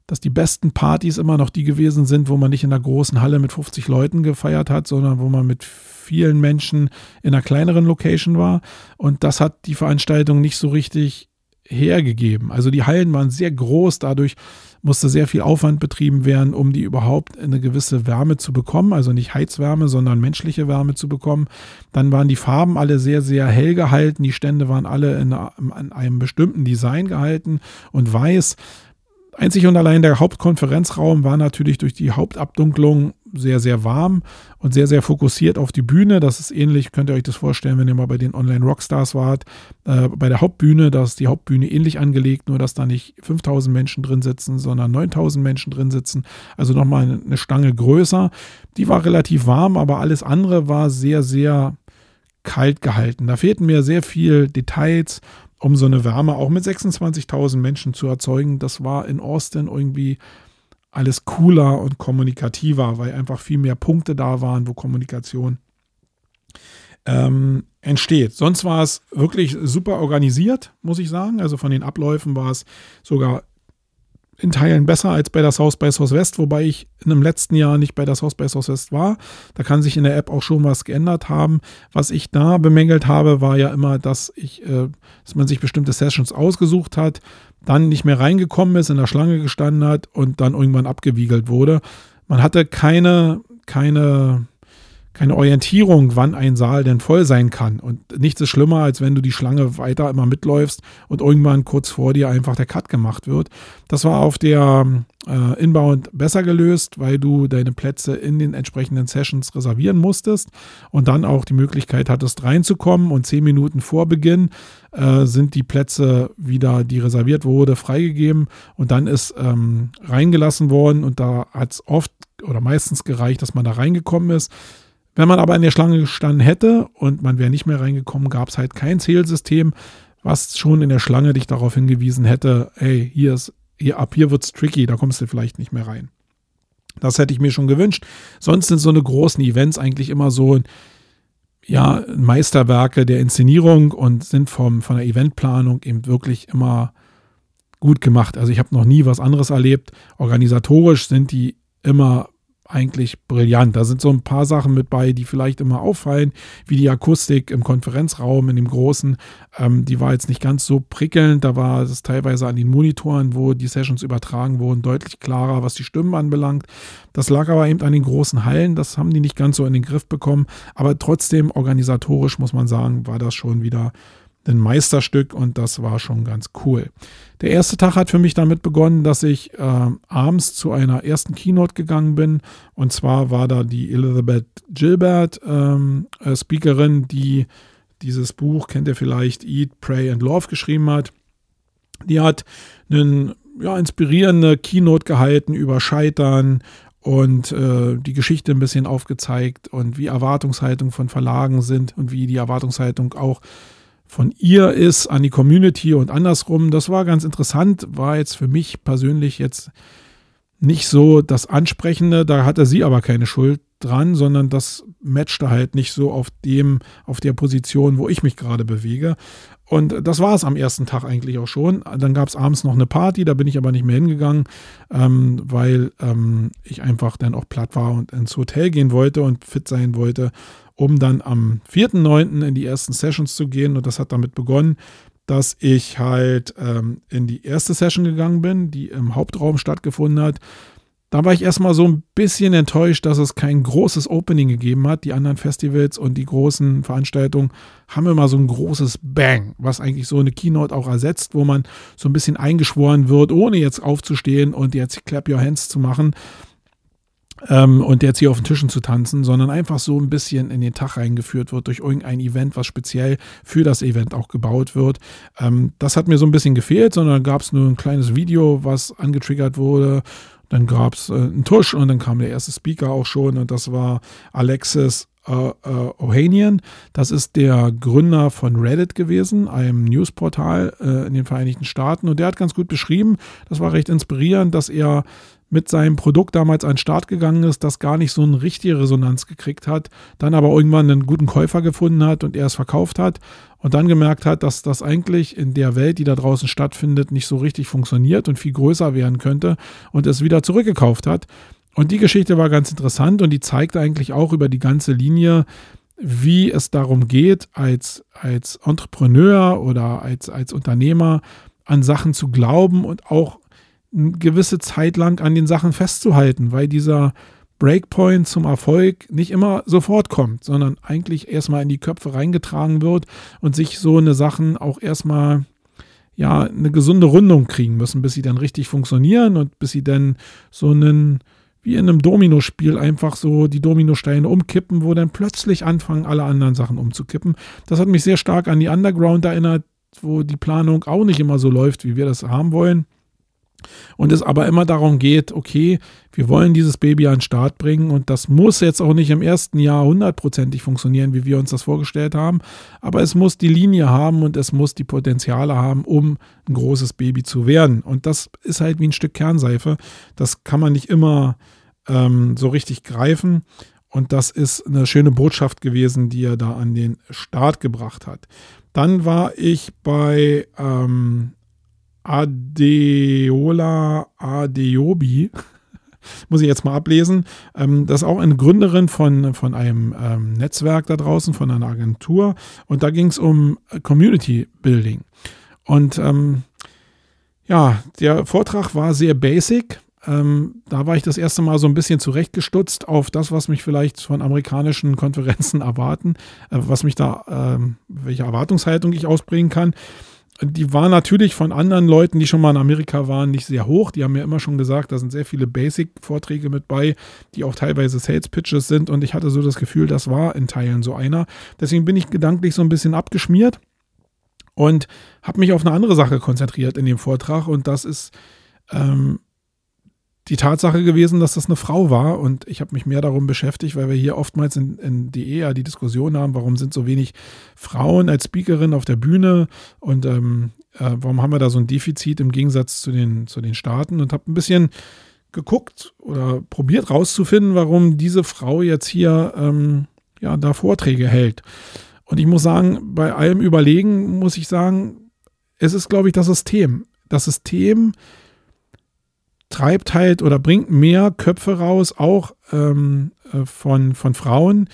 dass die besten Partys immer noch die gewesen sind, wo man nicht in einer großen Halle mit 50 Leuten gefeiert hat, sondern wo man mit vielen Menschen in einer kleineren Location war. Und das hat die Veranstaltung nicht so richtig hergegeben. Also die Hallen waren sehr groß, dadurch musste sehr viel Aufwand betrieben werden, um die überhaupt eine gewisse Wärme zu bekommen, also nicht Heizwärme, sondern menschliche Wärme zu bekommen. Dann waren die Farben alle sehr, sehr hell gehalten, die Stände waren alle in, in einem bestimmten Design gehalten und weiß. Einzig und allein der Hauptkonferenzraum war natürlich durch die Hauptabdunklung sehr, sehr warm und sehr, sehr fokussiert auf die Bühne. Das ist ähnlich, könnt ihr euch das vorstellen, wenn ihr mal bei den Online-Rockstars wart, äh, bei der Hauptbühne, da ist die Hauptbühne ähnlich angelegt, nur dass da nicht 5000 Menschen drin sitzen, sondern 9000 Menschen drin sitzen. Also nochmal eine Stange größer. Die war relativ warm, aber alles andere war sehr, sehr kalt gehalten. Da fehlten mir sehr viel Details, um so eine Wärme auch mit 26.000 Menschen zu erzeugen. Das war in Austin irgendwie alles cooler und kommunikativer, weil einfach viel mehr Punkte da waren, wo Kommunikation ähm, entsteht. Sonst war es wirklich super organisiert, muss ich sagen. Also von den Abläufen war es sogar in Teilen besser als bei der South by Southwest, wobei ich in dem letzten Jahr nicht bei der South by Southwest war. Da kann sich in der App auch schon was geändert haben. Was ich da bemängelt habe, war ja immer, dass ich, äh, dass man sich bestimmte Sessions ausgesucht hat, dann nicht mehr reingekommen ist, in der Schlange gestanden hat und dann irgendwann abgewiegelt wurde. Man hatte keine, keine keine Orientierung, wann ein Saal denn voll sein kann. Und nichts ist schlimmer, als wenn du die Schlange weiter immer mitläufst und irgendwann kurz vor dir einfach der Cut gemacht wird. Das war auf der äh, Inbound besser gelöst, weil du deine Plätze in den entsprechenden Sessions reservieren musstest und dann auch die Möglichkeit hattest reinzukommen und zehn Minuten vor Beginn äh, sind die Plätze wieder, die reserviert wurde, freigegeben und dann ist ähm, reingelassen worden und da hat es oft oder meistens gereicht, dass man da reingekommen ist. Wenn man aber in der Schlange gestanden hätte und man wäre nicht mehr reingekommen, gab es halt kein Zählsystem, was schon in der Schlange dich darauf hingewiesen hätte, hey, hier ist, hier, ab hier wird es tricky, da kommst du vielleicht nicht mehr rein. Das hätte ich mir schon gewünscht. Sonst sind so eine großen Events eigentlich immer so, ja, Meisterwerke der Inszenierung und sind vom, von der Eventplanung eben wirklich immer gut gemacht. Also ich habe noch nie was anderes erlebt. Organisatorisch sind die immer eigentlich brillant. Da sind so ein paar Sachen mit bei, die vielleicht immer auffallen, wie die Akustik im Konferenzraum, in dem großen. Ähm, die war jetzt nicht ganz so prickelnd. Da war es teilweise an den Monitoren, wo die Sessions übertragen wurden, deutlich klarer, was die Stimmen anbelangt. Das lag aber eben an den großen Hallen. Das haben die nicht ganz so in den Griff bekommen. Aber trotzdem, organisatorisch muss man sagen, war das schon wieder ein Meisterstück und das war schon ganz cool. Der erste Tag hat für mich damit begonnen, dass ich äh, abends zu einer ersten Keynote gegangen bin. Und zwar war da die Elizabeth Gilbert ähm, äh, Speakerin, die dieses Buch, kennt ihr vielleicht, Eat, Pray and Love geschrieben hat. Die hat einen ja, inspirierende Keynote gehalten über Scheitern und äh, die Geschichte ein bisschen aufgezeigt und wie Erwartungshaltungen von Verlagen sind und wie die Erwartungshaltung auch von ihr ist an die Community und andersrum. Das war ganz interessant, war jetzt für mich persönlich jetzt nicht so das Ansprechende. Da hatte sie aber keine Schuld dran, sondern das matchte halt nicht so auf dem, auf der Position, wo ich mich gerade bewege. Und das war es am ersten Tag eigentlich auch schon. Dann gab es abends noch eine Party, da bin ich aber nicht mehr hingegangen, ähm, weil ähm, ich einfach dann auch platt war und ins Hotel gehen wollte und fit sein wollte um dann am 4.9. in die ersten Sessions zu gehen. Und das hat damit begonnen, dass ich halt ähm, in die erste Session gegangen bin, die im Hauptraum stattgefunden hat. Da war ich erstmal so ein bisschen enttäuscht, dass es kein großes Opening gegeben hat. Die anderen Festivals und die großen Veranstaltungen haben immer so ein großes Bang, was eigentlich so eine Keynote auch ersetzt, wo man so ein bisschen eingeschworen wird, ohne jetzt aufzustehen und jetzt Clap Your Hands zu machen ähm, und jetzt hier auf den Tischen zu tanzen, sondern einfach so ein bisschen in den Tag reingeführt wird durch irgendein Event, was speziell für das Event auch gebaut wird. Ähm, das hat mir so ein bisschen gefehlt, sondern gab es nur ein kleines Video, was angetriggert wurde. Dann gab es äh, einen Tusch und dann kam der erste Speaker auch schon und das war Alexis äh, äh, Ohanian. Das ist der Gründer von Reddit gewesen, einem Newsportal äh, in den Vereinigten Staaten. Und der hat ganz gut beschrieben, das war recht inspirierend, dass er mit seinem Produkt damals an den Start gegangen ist, das gar nicht so eine richtige Resonanz gekriegt hat, dann aber irgendwann einen guten Käufer gefunden hat und er es verkauft hat und dann gemerkt hat, dass das eigentlich in der Welt, die da draußen stattfindet, nicht so richtig funktioniert und viel größer werden könnte und es wieder zurückgekauft hat. Und die Geschichte war ganz interessant und die zeigt eigentlich auch über die ganze Linie, wie es darum geht, als, als Entrepreneur oder als, als Unternehmer an Sachen zu glauben und auch eine gewisse Zeit lang an den Sachen festzuhalten, weil dieser Breakpoint zum Erfolg nicht immer sofort kommt, sondern eigentlich erstmal in die Köpfe reingetragen wird und sich so eine Sachen auch erstmal ja eine gesunde Rundung kriegen müssen, bis sie dann richtig funktionieren und bis sie dann so einen wie in einem Dominospiel einfach so die Dominosteine umkippen, wo dann plötzlich anfangen, alle anderen Sachen umzukippen. Das hat mich sehr stark an die Underground erinnert, wo die Planung auch nicht immer so läuft, wie wir das haben wollen. Und es aber immer darum geht, okay, wir wollen dieses Baby an den Start bringen und das muss jetzt auch nicht im ersten Jahr hundertprozentig funktionieren, wie wir uns das vorgestellt haben, aber es muss die Linie haben und es muss die Potenziale haben, um ein großes Baby zu werden. Und das ist halt wie ein Stück Kernseife. Das kann man nicht immer ähm, so richtig greifen. Und das ist eine schöne Botschaft gewesen, die er da an den Start gebracht hat. Dann war ich bei ähm, Adeola Adeobi. Muss ich jetzt mal ablesen. Ähm, das ist auch eine Gründerin von, von einem ähm, Netzwerk da draußen, von einer Agentur. Und da ging es um Community Building. Und ähm, ja, der Vortrag war sehr basic. Ähm, da war ich das erste Mal so ein bisschen zurechtgestutzt auf das, was mich vielleicht von amerikanischen Konferenzen erwarten, äh, was mich da, äh, welche Erwartungshaltung ich ausbringen kann. Die war natürlich von anderen Leuten, die schon mal in Amerika waren, nicht sehr hoch. Die haben mir immer schon gesagt, da sind sehr viele Basic-Vorträge mit bei, die auch teilweise Sales-Pitches sind. Und ich hatte so das Gefühl, das war in Teilen so einer. Deswegen bin ich gedanklich so ein bisschen abgeschmiert und habe mich auf eine andere Sache konzentriert in dem Vortrag. Und das ist ähm, die Tatsache gewesen, dass das eine Frau war und ich habe mich mehr darum beschäftigt, weil wir hier oftmals in, in die eher die Diskussion haben, warum sind so wenig Frauen als Speakerin auf der Bühne und ähm, äh, warum haben wir da so ein Defizit im Gegensatz zu den, zu den Staaten und habe ein bisschen geguckt oder probiert rauszufinden, warum diese Frau jetzt hier ähm, ja, da Vorträge hält. Und ich muss sagen, bei allem Überlegen muss ich sagen, es ist, glaube ich, das System. Das System, treibt halt oder bringt mehr Köpfe raus, auch ähm, äh, von, von Frauen,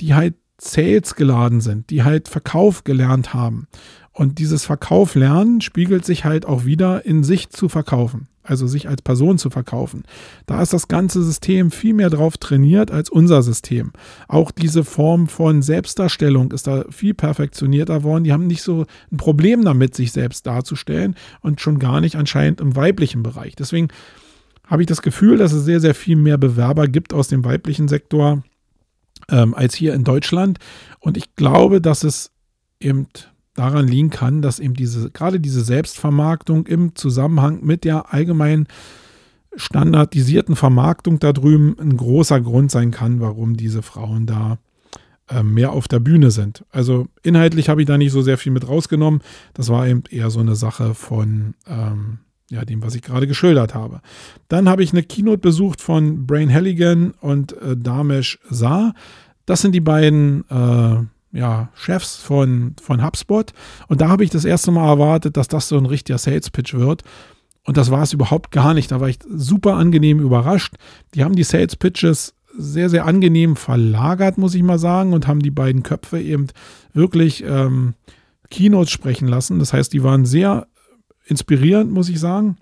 die halt Sales geladen sind, die halt Verkauf gelernt haben. Und dieses Verkauf lernen spiegelt sich halt auch wieder in sich zu verkaufen, also sich als Person zu verkaufen. Da ist das ganze System viel mehr drauf trainiert als unser System. Auch diese Form von Selbstdarstellung ist da viel perfektionierter worden. Die haben nicht so ein Problem damit, sich selbst darzustellen und schon gar nicht anscheinend im weiblichen Bereich. Deswegen habe ich das Gefühl, dass es sehr, sehr viel mehr Bewerber gibt aus dem weiblichen Sektor ähm, als hier in Deutschland. Und ich glaube, dass es eben daran liegen kann, dass eben diese, gerade diese Selbstvermarktung im Zusammenhang mit der allgemeinen standardisierten Vermarktung da drüben ein großer Grund sein kann, warum diese Frauen da äh, mehr auf der Bühne sind. Also inhaltlich habe ich da nicht so sehr viel mit rausgenommen. Das war eben eher so eine Sache von ähm, ja, dem, was ich gerade geschildert habe. Dann habe ich eine Keynote besucht von Brain Halligan und äh, Damesh Saar. Das sind die beiden äh, ja, Chefs von, von HubSpot. Und da habe ich das erste Mal erwartet, dass das so ein richtiger Sales Pitch wird. Und das war es überhaupt gar nicht. Da war ich super angenehm überrascht. Die haben die Sales Pitches sehr, sehr angenehm verlagert, muss ich mal sagen, und haben die beiden Köpfe eben wirklich ähm, Keynotes sprechen lassen. Das heißt, die waren sehr inspirierend, muss ich sagen.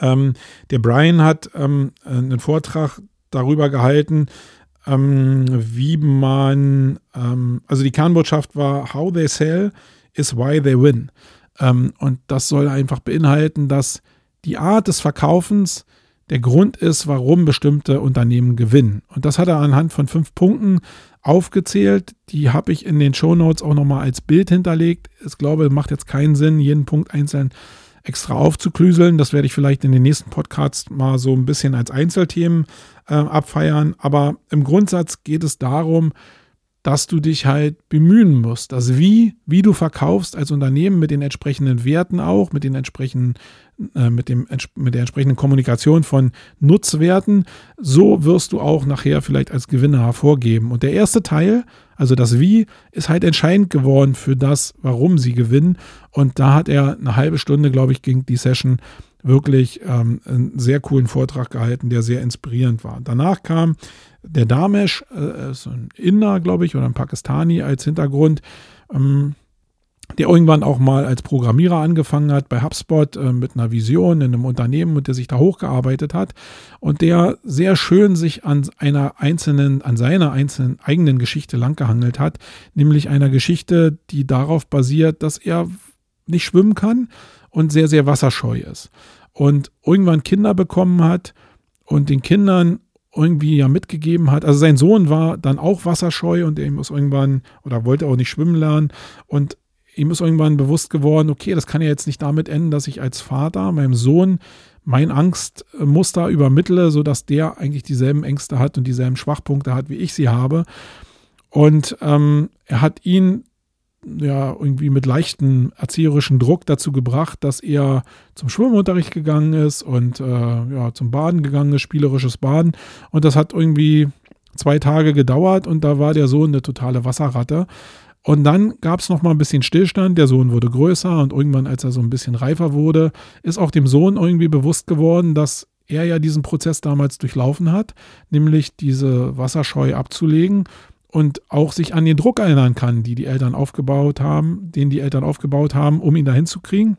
Ähm, der Brian hat ähm, einen Vortrag darüber gehalten, ähm, wie man, ähm, also die Kernbotschaft war, how they sell is why they win. Ähm, und das soll einfach beinhalten, dass die Art des Verkaufens der Grund ist, warum bestimmte Unternehmen gewinnen. Und das hat er anhand von fünf Punkten aufgezählt. Die habe ich in den Show Notes auch nochmal als Bild hinterlegt. Ich glaube, macht jetzt keinen Sinn, jeden Punkt einzeln extra aufzuklüseln. Das werde ich vielleicht in den nächsten Podcasts mal so ein bisschen als Einzelthemen äh, abfeiern. Aber im Grundsatz geht es darum, dass du dich halt bemühen musst. Also wie, wie du verkaufst als Unternehmen mit den entsprechenden Werten auch, mit den entsprechenden, äh, mit dem, mit der entsprechenden Kommunikation von Nutzwerten, so wirst du auch nachher vielleicht als Gewinner hervorgeben. Und der erste Teil, also das Wie, ist halt entscheidend geworden für das, warum sie gewinnen. Und da hat er eine halbe Stunde, glaube ich, ging die Session wirklich ähm, einen sehr coolen Vortrag gehalten, der sehr inspirierend war. Danach kam der Damesh, äh, ist ein Inder, glaube ich, oder ein Pakistani als Hintergrund, ähm, der irgendwann auch mal als Programmierer angefangen hat bei HubSpot äh, mit einer Vision in einem Unternehmen und der sich da hochgearbeitet hat und der sehr schön sich an einer einzelnen, an seiner einzelnen eigenen Geschichte langgehangelt hat, nämlich einer Geschichte, die darauf basiert, dass er nicht schwimmen kann und sehr, sehr wasserscheu ist. Und irgendwann Kinder bekommen hat und den Kindern irgendwie ja mitgegeben hat. Also sein Sohn war dann auch wasserscheu und er muss irgendwann oder wollte auch nicht schwimmen lernen und ihm ist irgendwann bewusst geworden, okay, das kann ja jetzt nicht damit enden, dass ich als Vater meinem Sohn mein Angstmuster übermittle, sodass der eigentlich dieselben Ängste hat und dieselben Schwachpunkte hat, wie ich sie habe. Und ähm, er hat ihn ja irgendwie mit leichtem erzieherischen Druck dazu gebracht, dass er zum Schwimmunterricht gegangen ist und äh, ja, zum Baden gegangen ist, spielerisches Baden. Und das hat irgendwie zwei Tage gedauert und da war der Sohn eine totale Wasserratte. Und dann gab es noch mal ein bisschen Stillstand. Der Sohn wurde größer und irgendwann, als er so ein bisschen reifer wurde, ist auch dem Sohn irgendwie bewusst geworden, dass er ja diesen Prozess damals durchlaufen hat, nämlich diese Wasserscheu abzulegen und auch sich an den Druck erinnern kann, die die Eltern aufgebaut haben, den die Eltern aufgebaut haben, um ihn dahin zu kriegen.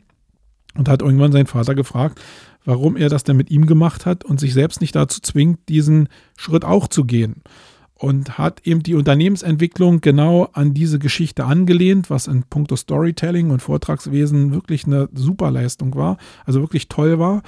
Und hat irgendwann seinen Vater gefragt, warum er das denn mit ihm gemacht hat und sich selbst nicht dazu zwingt, diesen Schritt auch zu gehen und hat eben die Unternehmensentwicklung genau an diese Geschichte angelehnt, was in puncto Storytelling und Vortragswesen wirklich eine super Leistung war, also wirklich toll war.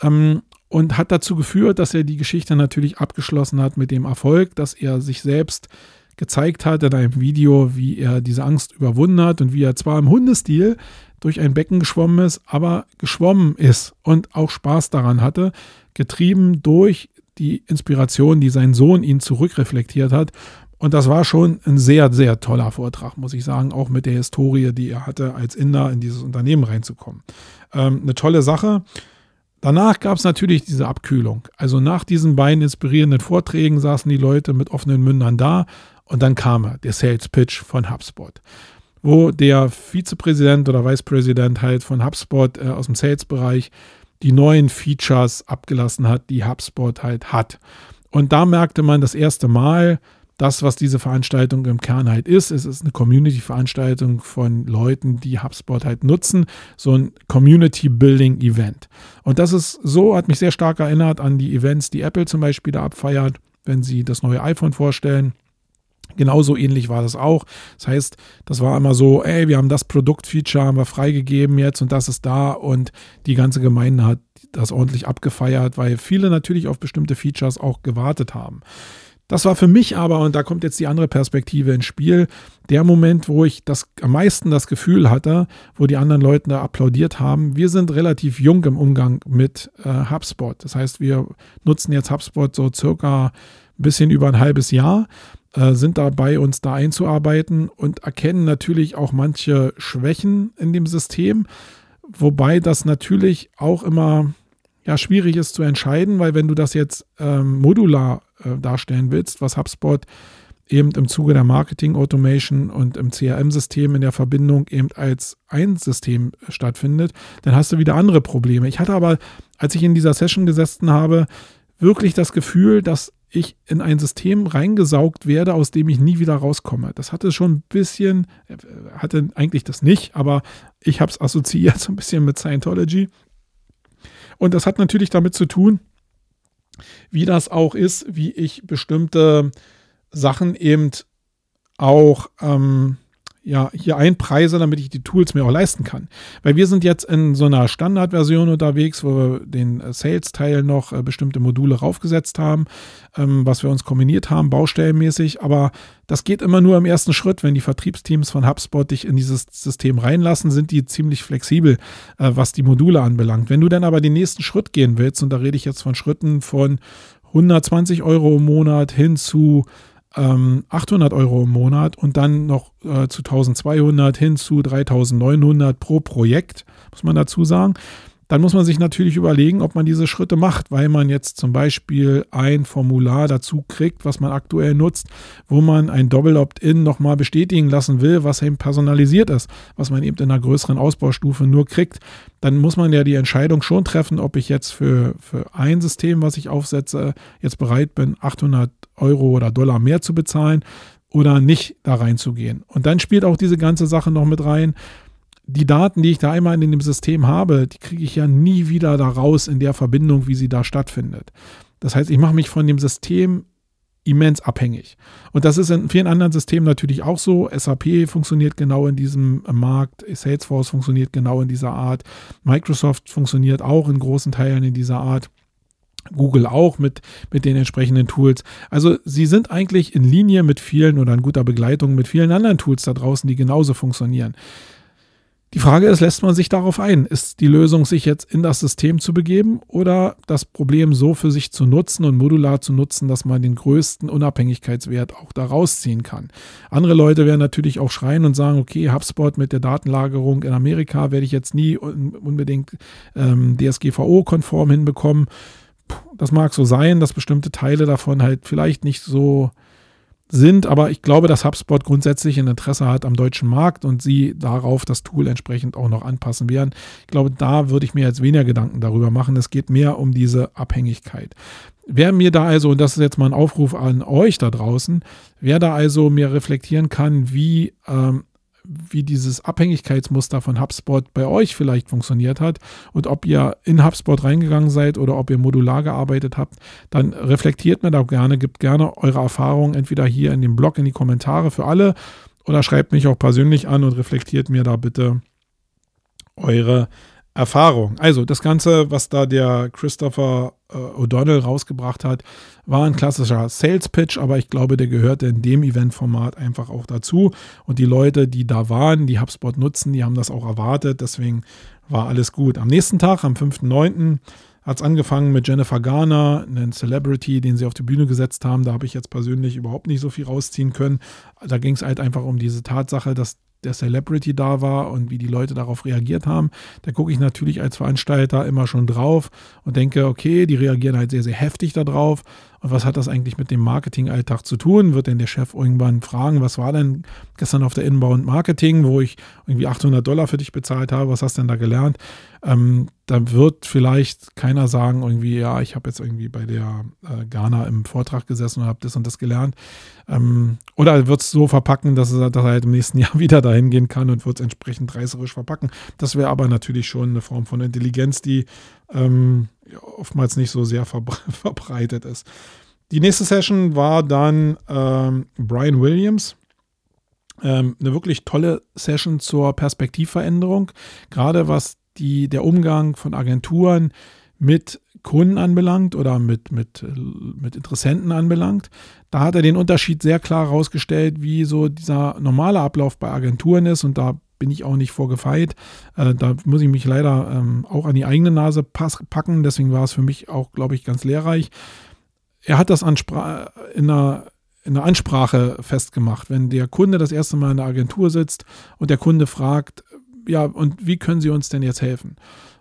Ähm, und hat dazu geführt, dass er die Geschichte natürlich abgeschlossen hat mit dem Erfolg, dass er sich selbst gezeigt hat in einem Video, wie er diese Angst überwunden hat und wie er zwar im Hundestil durch ein Becken geschwommen ist, aber geschwommen ist und auch Spaß daran hatte, getrieben durch die Inspiration, die sein Sohn ihn zurückreflektiert hat. Und das war schon ein sehr, sehr toller Vortrag, muss ich sagen, auch mit der Historie, die er hatte, als Inder in dieses Unternehmen reinzukommen. Ähm, eine tolle Sache. Danach gab es natürlich diese Abkühlung. Also nach diesen beiden inspirierenden Vorträgen saßen die Leute mit offenen Mündern da und dann kam er, der Sales Pitch von HubSpot, wo der Vizepräsident oder Vicepräsident halt von HubSpot äh, aus dem Sales-Bereich die neuen Features abgelassen hat, die HubSpot halt hat. Und da merkte man das erste Mal, das, was diese Veranstaltung im Kern halt ist. Es ist eine Community-Veranstaltung von Leuten, die HubSpot halt nutzen. So ein Community-Building-Event. Und das ist so, hat mich sehr stark erinnert an die Events, die Apple zum Beispiel da abfeiert, wenn sie das neue iPhone vorstellen. Genauso ähnlich war das auch. Das heißt, das war immer so, ey, wir haben das Produktfeature, haben wir freigegeben jetzt und das ist da und die ganze Gemeinde hat das ordentlich abgefeiert, weil viele natürlich auf bestimmte Features auch gewartet haben. Das war für mich aber, und da kommt jetzt die andere Perspektive ins Spiel, der Moment, wo ich das am meisten das Gefühl hatte, wo die anderen Leute da applaudiert haben. Wir sind relativ jung im Umgang mit äh, HubSpot. Das heißt, wir nutzen jetzt HubSpot so circa ein bisschen über ein halbes Jahr. Äh, sind dabei, uns da einzuarbeiten und erkennen natürlich auch manche Schwächen in dem System, wobei das natürlich auch immer ja, schwierig ist zu entscheiden, weil wenn du das jetzt ähm, modular äh, darstellen willst, was HubSpot eben im Zuge der Marketing Automation und im CRM-System in der Verbindung eben als ein System stattfindet, dann hast du wieder andere Probleme. Ich hatte aber, als ich in dieser Session gesessen habe, wirklich das Gefühl, dass ich in ein System reingesaugt werde, aus dem ich nie wieder rauskomme. Das hatte schon ein bisschen, äh, hatte eigentlich das nicht, aber ich habe es assoziiert so ein bisschen mit Scientology. Und das hat natürlich damit zu tun, wie das auch ist, wie ich bestimmte Sachen eben auch ähm, ja, hier einpreise, damit ich die Tools mir auch leisten kann. Weil wir sind jetzt in so einer Standardversion unterwegs, wo wir den Sales-Teil noch äh, bestimmte Module raufgesetzt haben, ähm, was wir uns kombiniert haben, baustellenmäßig. Aber das geht immer nur im ersten Schritt. Wenn die Vertriebsteams von HubSpot dich in dieses System reinlassen, sind die ziemlich flexibel, äh, was die Module anbelangt. Wenn du dann aber den nächsten Schritt gehen willst, und da rede ich jetzt von Schritten von 120 Euro im Monat hin zu 800 ähm, Euro im Monat und dann noch äh, zu 1200 hin zu 3900 pro Projekt, muss man dazu sagen dann muss man sich natürlich überlegen, ob man diese Schritte macht, weil man jetzt zum Beispiel ein Formular dazu kriegt, was man aktuell nutzt, wo man ein Double Opt-in nochmal bestätigen lassen will, was eben personalisiert ist, was man eben in einer größeren Ausbaustufe nur kriegt. Dann muss man ja die Entscheidung schon treffen, ob ich jetzt für, für ein System, was ich aufsetze, jetzt bereit bin, 800 Euro oder Dollar mehr zu bezahlen oder nicht da reinzugehen. Und dann spielt auch diese ganze Sache noch mit rein die Daten, die ich da einmal in dem System habe, die kriege ich ja nie wieder da raus in der Verbindung, wie sie da stattfindet. Das heißt, ich mache mich von dem System immens abhängig. Und das ist in vielen anderen Systemen natürlich auch so. SAP funktioniert genau in diesem Markt, Salesforce funktioniert genau in dieser Art, Microsoft funktioniert auch in großen Teilen in dieser Art. Google auch mit, mit den entsprechenden Tools. Also sie sind eigentlich in Linie mit vielen oder in guter Begleitung mit vielen anderen Tools da draußen, die genauso funktionieren. Die Frage ist, lässt man sich darauf ein? Ist die Lösung, sich jetzt in das System zu begeben oder das Problem so für sich zu nutzen und modular zu nutzen, dass man den größten Unabhängigkeitswert auch da rausziehen kann? Andere Leute werden natürlich auch schreien und sagen, okay, HubSpot mit der Datenlagerung in Amerika werde ich jetzt nie unbedingt ähm, DSGVO-konform hinbekommen das mag so sein, dass bestimmte Teile davon halt vielleicht nicht so sind, aber ich glaube, dass HubSpot grundsätzlich ein Interesse hat am deutschen Markt und sie darauf das Tool entsprechend auch noch anpassen werden. Ich glaube, da würde ich mir jetzt weniger Gedanken darüber machen. Es geht mehr um diese Abhängigkeit. Wer mir da also, und das ist jetzt mal ein Aufruf an euch da draußen, wer da also mir reflektieren kann, wie ähm, wie dieses Abhängigkeitsmuster von HubSpot bei euch vielleicht funktioniert hat und ob ihr in HubSpot reingegangen seid oder ob ihr modular gearbeitet habt, dann reflektiert mir da gerne, gibt gerne eure Erfahrungen entweder hier in dem Blog in die Kommentare für alle oder schreibt mich auch persönlich an und reflektiert mir da bitte eure Erfahrung. Also das Ganze, was da der Christopher äh, O'Donnell rausgebracht hat, war ein klassischer Sales Pitch, aber ich glaube, der gehörte in dem Eventformat einfach auch dazu. Und die Leute, die da waren, die HubSpot nutzen, die haben das auch erwartet. Deswegen war alles gut. Am nächsten Tag, am 5.9., hat es angefangen mit Jennifer Garner, einen Celebrity, den sie auf die Bühne gesetzt haben. Da habe ich jetzt persönlich überhaupt nicht so viel rausziehen können. Da ging es halt einfach um diese Tatsache, dass der Celebrity da war und wie die Leute darauf reagiert haben. Da gucke ich natürlich als Veranstalter immer schon drauf und denke, okay, die reagieren halt sehr, sehr heftig darauf. Und was hat das eigentlich mit dem Marketingalltag zu tun? Wird denn der Chef irgendwann fragen, was war denn gestern auf der Inbound Marketing, wo ich irgendwie 800 Dollar für dich bezahlt habe? Was hast du denn da gelernt? Ähm, da wird vielleicht keiner sagen, irgendwie, ja, ich habe jetzt irgendwie bei der äh, Ghana im Vortrag gesessen und habe das und das gelernt. Ähm, oder wird es so verpacken, dass, er, dass er halt im nächsten Jahr wieder dahin gehen kann und wird es entsprechend reißerisch verpacken. Das wäre aber natürlich schon eine Form von Intelligenz, die ähm, oftmals nicht so sehr verbreitet ist. Die nächste Session war dann ähm, Brian Williams. Ähm, eine wirklich tolle Session zur Perspektivveränderung, gerade was die, der Umgang von Agenturen mit Kunden anbelangt oder mit, mit, mit Interessenten anbelangt. Da hat er den Unterschied sehr klar herausgestellt, wie so dieser normale Ablauf bei Agenturen ist und da bin ich auch nicht vorgefeit. Äh, da muss ich mich leider ähm, auch an die eigene Nase packen. Deswegen war es für mich auch, glaube ich, ganz lehrreich. Er hat das in einer, in einer Ansprache festgemacht. Wenn der Kunde das erste Mal in der Agentur sitzt und der Kunde fragt, ja, und wie können Sie uns denn jetzt helfen?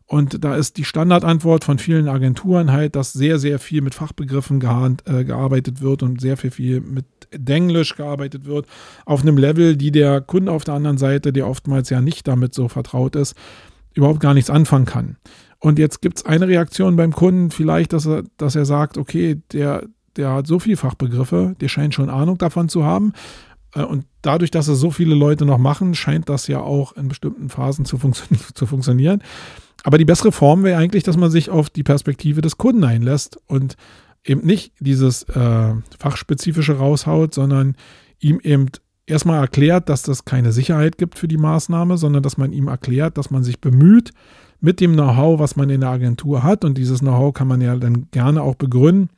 Und da ist die Standardantwort von vielen Agenturen halt, dass sehr, sehr viel mit Fachbegriffen äh, gearbeitet wird und sehr viel, viel mit Denglisch gearbeitet wird, auf einem Level, die der Kunde auf der anderen Seite, der oftmals ja nicht damit so vertraut ist, überhaupt gar nichts anfangen kann. Und jetzt gibt es eine Reaktion beim Kunden, vielleicht, dass er, dass er sagt, okay, der, der hat so viele Fachbegriffe, der scheint schon Ahnung davon zu haben. Äh, und dadurch, dass es so viele Leute noch machen, scheint das ja auch in bestimmten Phasen zu, funktio zu funktionieren. Aber die bessere Form wäre eigentlich, dass man sich auf die Perspektive des Kunden einlässt und eben nicht dieses äh, fachspezifische raushaut, sondern ihm eben erstmal erklärt, dass das keine Sicherheit gibt für die Maßnahme, sondern dass man ihm erklärt, dass man sich bemüht, mit dem Know-how, was man in der Agentur hat, und dieses Know-how kann man ja dann gerne auch begründen,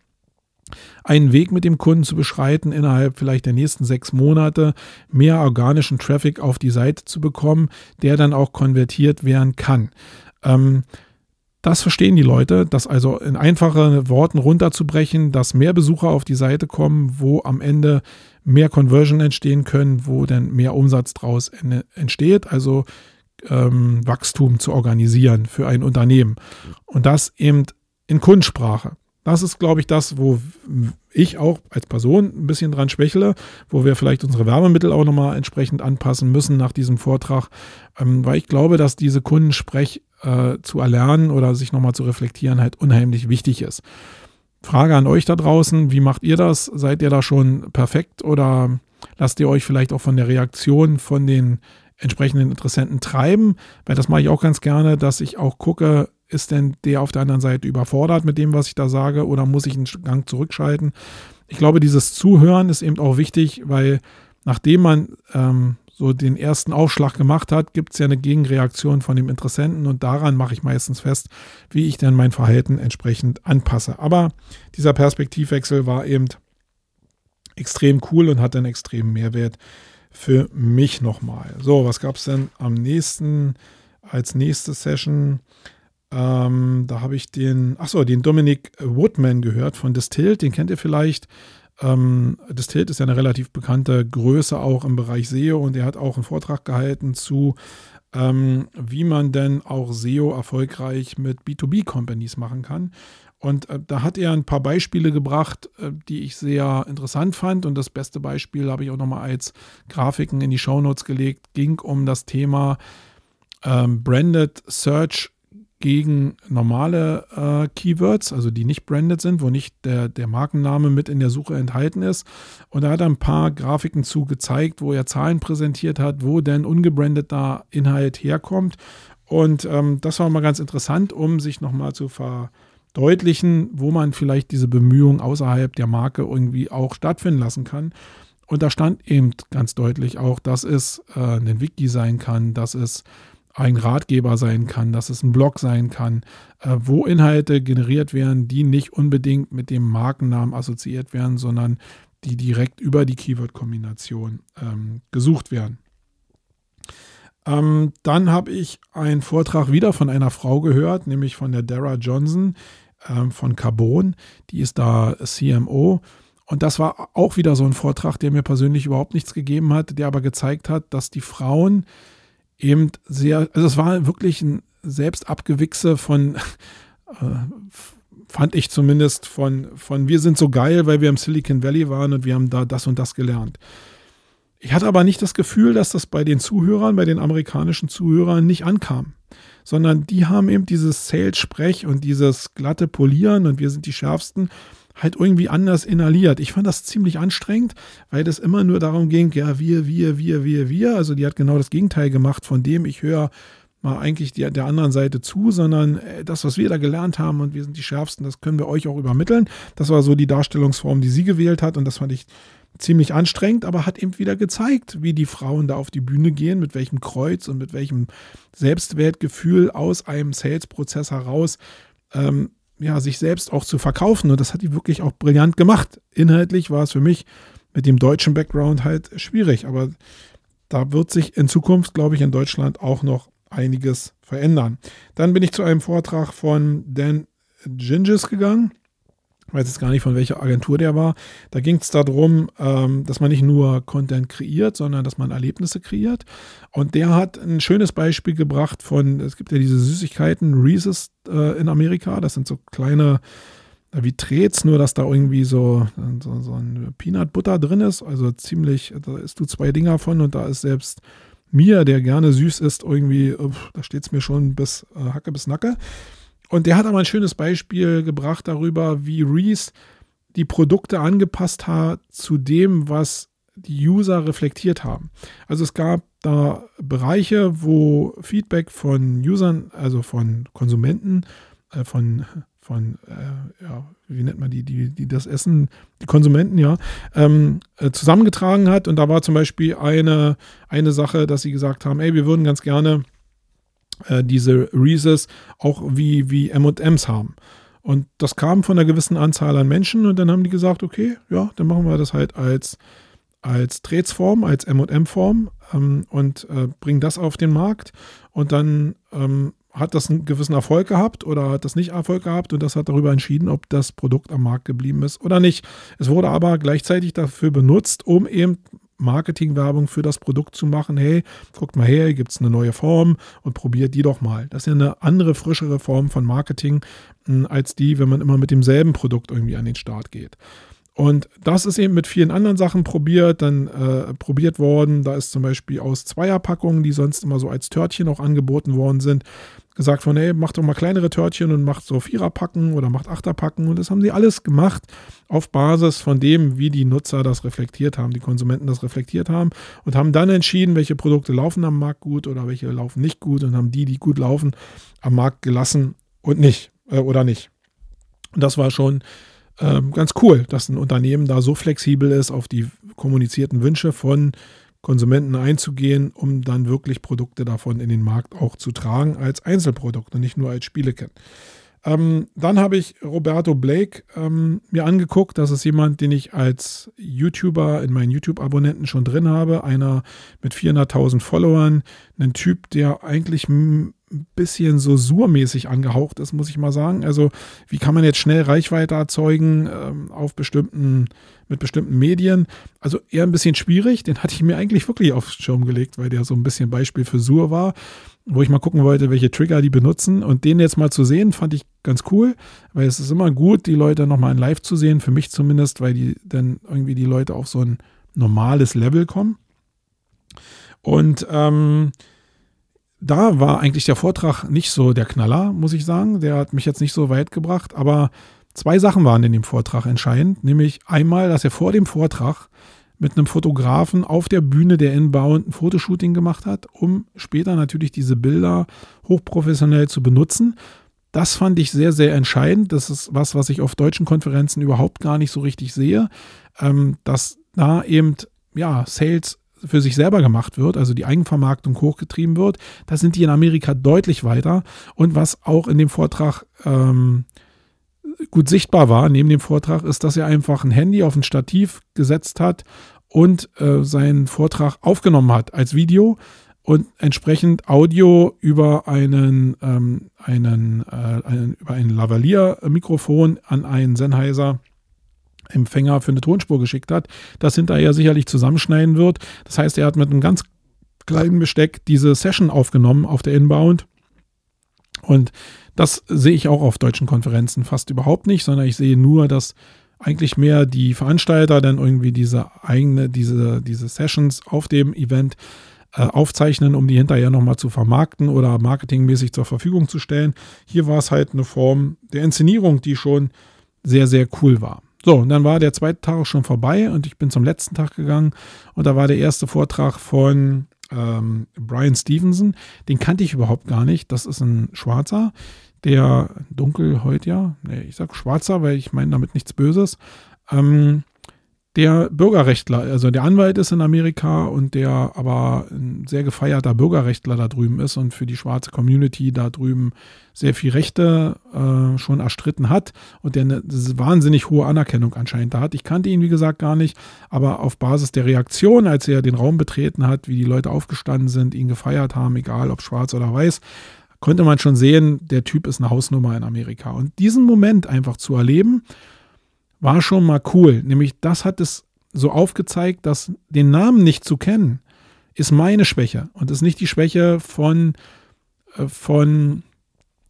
einen Weg mit dem Kunden zu beschreiten, innerhalb vielleicht der nächsten sechs Monate mehr organischen Traffic auf die Seite zu bekommen, der dann auch konvertiert werden kann. Ähm, das verstehen die Leute, das also in einfachen Worten runterzubrechen, dass mehr Besucher auf die Seite kommen, wo am Ende mehr Conversion entstehen können, wo dann mehr Umsatz draus entsteht, also ähm, Wachstum zu organisieren für ein Unternehmen. Und das eben in Kundensprache. Das ist, glaube ich, das, wo ich auch als Person ein bisschen dran schwächle, wo wir vielleicht unsere Werbemittel auch nochmal entsprechend anpassen müssen nach diesem Vortrag, ähm, weil ich glaube, dass diese Kundensprech äh, zu erlernen oder sich nochmal zu reflektieren halt unheimlich wichtig ist. Frage an euch da draußen, wie macht ihr das? Seid ihr da schon perfekt oder lasst ihr euch vielleicht auch von der Reaktion von den entsprechenden Interessenten treiben? Weil das mache ich auch ganz gerne, dass ich auch gucke, ist denn der auf der anderen Seite überfordert mit dem, was ich da sage oder muss ich einen Gang zurückschalten? Ich glaube, dieses Zuhören ist eben auch wichtig, weil nachdem man ähm, so den ersten Aufschlag gemacht hat, gibt es ja eine Gegenreaktion von dem Interessenten und daran mache ich meistens fest, wie ich dann mein Verhalten entsprechend anpasse. Aber dieser Perspektivwechsel war eben extrem cool und hat einen extremen Mehrwert für mich nochmal. So, was gab es denn am nächsten, als nächste Session? Ähm, da habe ich den, achso, den Dominic Woodman gehört von Distilled, den kennt ihr vielleicht. Ähm, Distilled ist ja eine relativ bekannte Größe auch im Bereich SEO und er hat auch einen Vortrag gehalten zu, ähm, wie man denn auch SEO erfolgreich mit B2B-Companies machen kann. Und äh, da hat er ein paar Beispiele gebracht, äh, die ich sehr interessant fand. Und das beste Beispiel habe ich auch nochmal als Grafiken in die Shownotes gelegt, ging um das Thema ähm, Branded Search gegen normale äh, Keywords, also die nicht branded sind, wo nicht der, der Markenname mit in der Suche enthalten ist. Und da hat er ein paar Grafiken zu gezeigt, wo er Zahlen präsentiert hat, wo denn ungebrandeter Inhalt herkommt. Und ähm, das war mal ganz interessant, um sich nochmal zu verdeutlichen, wo man vielleicht diese Bemühungen außerhalb der Marke irgendwie auch stattfinden lassen kann. Und da stand eben ganz deutlich auch, dass es äh, ein Wiki sein kann, dass es ein Ratgeber sein kann, dass es ein Blog sein kann, äh, wo Inhalte generiert werden, die nicht unbedingt mit dem Markennamen assoziiert werden, sondern die direkt über die Keyword-Kombination ähm, gesucht werden. Ähm, dann habe ich einen Vortrag wieder von einer Frau gehört, nämlich von der Dara Johnson ähm, von Carbon. Die ist da CMO. Und das war auch wieder so ein Vortrag, der mir persönlich überhaupt nichts gegeben hat, der aber gezeigt hat, dass die Frauen eben sehr, also es war wirklich ein Selbstabgewichse von, äh, fand ich zumindest von, von wir sind so geil, weil wir im Silicon Valley waren und wir haben da das und das gelernt. Ich hatte aber nicht das Gefühl, dass das bei den Zuhörern, bei den amerikanischen Zuhörern nicht ankam, sondern die haben eben dieses Sales-Sprech und dieses glatte Polieren und wir sind die Schärfsten halt irgendwie anders inhaliert. Ich fand das ziemlich anstrengend, weil das immer nur darum ging, ja, wir, wir, wir, wir, wir. Also die hat genau das Gegenteil gemacht von dem, ich höre mal eigentlich die, der anderen Seite zu, sondern äh, das, was wir da gelernt haben und wir sind die Schärfsten, das können wir euch auch übermitteln. Das war so die Darstellungsform, die sie gewählt hat und das fand ich ziemlich anstrengend, aber hat eben wieder gezeigt, wie die Frauen da auf die Bühne gehen, mit welchem Kreuz und mit welchem Selbstwertgefühl aus einem Sales-Prozess heraus ähm, ja, sich selbst auch zu verkaufen. Und das hat die wirklich auch brillant gemacht. Inhaltlich war es für mich mit dem deutschen Background halt schwierig. Aber da wird sich in Zukunft, glaube ich, in Deutschland auch noch einiges verändern. Dann bin ich zu einem Vortrag von Dan Ginges gegangen weiß jetzt gar nicht, von welcher Agentur der war. Da ging es darum, ähm, dass man nicht nur Content kreiert, sondern dass man Erlebnisse kreiert. Und der hat ein schönes Beispiel gebracht von, es gibt ja diese Süßigkeiten, Reese's äh, in Amerika. Das sind so kleine, äh, wie Trets, nur dass da irgendwie so, so, so ein Peanut Butter drin ist. Also ziemlich, da isst du zwei Dinger von und da ist selbst mir, der gerne süß ist, irgendwie, da steht es mir schon bis äh, Hacke bis Nacke. Und der hat aber ein schönes Beispiel gebracht darüber, wie Reese die Produkte angepasst hat zu dem, was die User reflektiert haben. Also es gab da Bereiche, wo Feedback von Usern, also von Konsumenten, äh, von, von äh, ja, wie nennt man die, die, die das Essen, die Konsumenten, ja, ähm, äh, zusammengetragen hat. Und da war zum Beispiel eine, eine Sache, dass sie gesagt haben, ey, wir würden ganz gerne äh, diese Reese's auch wie, wie MMs haben. Und das kam von einer gewissen Anzahl an Menschen und dann haben die gesagt, okay, ja, dann machen wir das halt als, als Trätsform, als MM-Form ähm, und äh, bringen das auf den Markt. Und dann ähm, hat das einen gewissen Erfolg gehabt oder hat das nicht Erfolg gehabt und das hat darüber entschieden, ob das Produkt am Markt geblieben ist oder nicht. Es wurde aber gleichzeitig dafür benutzt, um eben Marketingwerbung für das Produkt zu machen. Hey, guckt mal her, gibt es eine neue Form und probiert die doch mal. Das ist ja eine andere, frischere Form von Marketing hm, als die, wenn man immer mit demselben Produkt irgendwie an den Start geht. Und das ist eben mit vielen anderen Sachen probiert, dann äh, probiert worden. Da ist zum Beispiel aus Zweierpackungen, die sonst immer so als Törtchen auch angeboten worden sind, gesagt von, hey, macht doch mal kleinere Törtchen und macht so Viererpacken oder macht Achterpacken. Und das haben sie alles gemacht auf Basis von dem, wie die Nutzer das reflektiert haben, die Konsumenten das reflektiert haben und haben dann entschieden, welche Produkte laufen am Markt gut oder welche laufen nicht gut und haben die, die gut laufen, am Markt gelassen und nicht äh, oder nicht. Und das war schon ähm, ganz cool, dass ein Unternehmen da so flexibel ist auf die kommunizierten Wünsche von Konsumenten einzugehen, um dann wirklich Produkte davon in den Markt auch zu tragen als Einzelprodukt und nicht nur als Spielekit. Ähm, dann habe ich Roberto Blake ähm, mir angeguckt. Das ist jemand, den ich als YouTuber in meinen YouTube-Abonnenten schon drin habe. Einer mit 400.000 Followern. Ein Typ, der eigentlich ein bisschen so surmäßig angehaucht ist, muss ich mal sagen. Also, wie kann man jetzt schnell Reichweite erzeugen ähm, auf bestimmten, mit bestimmten Medien? Also eher ein bisschen schwierig. Den hatte ich mir eigentlich wirklich aufs Schirm gelegt, weil der so ein bisschen Beispiel für Sur war wo ich mal gucken wollte, welche Trigger die benutzen. Und den jetzt mal zu sehen, fand ich ganz cool, weil es ist immer gut, die Leute nochmal in Live zu sehen, für mich zumindest, weil die dann irgendwie die Leute auf so ein normales Level kommen. Und ähm, da war eigentlich der Vortrag nicht so der Knaller, muss ich sagen. Der hat mich jetzt nicht so weit gebracht, aber zwei Sachen waren in dem Vortrag entscheidend, nämlich einmal, dass er vor dem Vortrag mit einem Fotografen auf der Bühne der Inbound ein Fotoshooting gemacht hat, um später natürlich diese Bilder hochprofessionell zu benutzen. Das fand ich sehr, sehr entscheidend. Das ist was, was ich auf deutschen Konferenzen überhaupt gar nicht so richtig sehe, ähm, dass da eben ja, Sales für sich selber gemacht wird, also die Eigenvermarktung hochgetrieben wird. Da sind die in Amerika deutlich weiter. Und was auch in dem Vortrag ähm, gut sichtbar war neben dem Vortrag, ist, dass er einfach ein Handy auf ein Stativ gesetzt hat und äh, seinen Vortrag aufgenommen hat als Video und entsprechend Audio über einen, ähm, einen, äh, einen über ein Lavalier-Mikrofon an einen Sennheiser Empfänger für eine Tonspur geschickt hat, das hinterher sicherlich zusammenschneiden wird. Das heißt, er hat mit einem ganz kleinen Besteck diese Session aufgenommen auf der Inbound und das sehe ich auch auf deutschen Konferenzen fast überhaupt nicht, sondern ich sehe nur, dass eigentlich mehr die Veranstalter dann irgendwie diese eigene, diese, diese Sessions auf dem Event äh, aufzeichnen, um die hinterher nochmal zu vermarkten oder marketingmäßig zur Verfügung zu stellen. Hier war es halt eine Form der Inszenierung, die schon sehr, sehr cool war. So, und dann war der zweite Tag schon vorbei und ich bin zum letzten Tag gegangen und da war der erste Vortrag von ähm, Brian Stevenson. Den kannte ich überhaupt gar nicht. Das ist ein Schwarzer, der dunkelhäutiger, nee, ich sag schwarzer, weil ich meine damit nichts Böses, ähm, der Bürgerrechtler, also der Anwalt ist in Amerika und der aber ein sehr gefeierter Bürgerrechtler da drüben ist und für die schwarze Community da drüben sehr viel Rechte äh, schon erstritten hat und der eine wahnsinnig hohe Anerkennung anscheinend da hat. Ich kannte ihn, wie gesagt, gar nicht, aber auf Basis der Reaktion, als er den Raum betreten hat, wie die Leute aufgestanden sind, ihn gefeiert haben, egal ob schwarz oder weiß, konnte man schon sehen, der Typ ist eine Hausnummer in Amerika. Und diesen Moment einfach zu erleben, war schon mal cool. Nämlich das hat es so aufgezeigt, dass den Namen nicht zu kennen, ist meine Schwäche und ist nicht die Schwäche von, äh, von,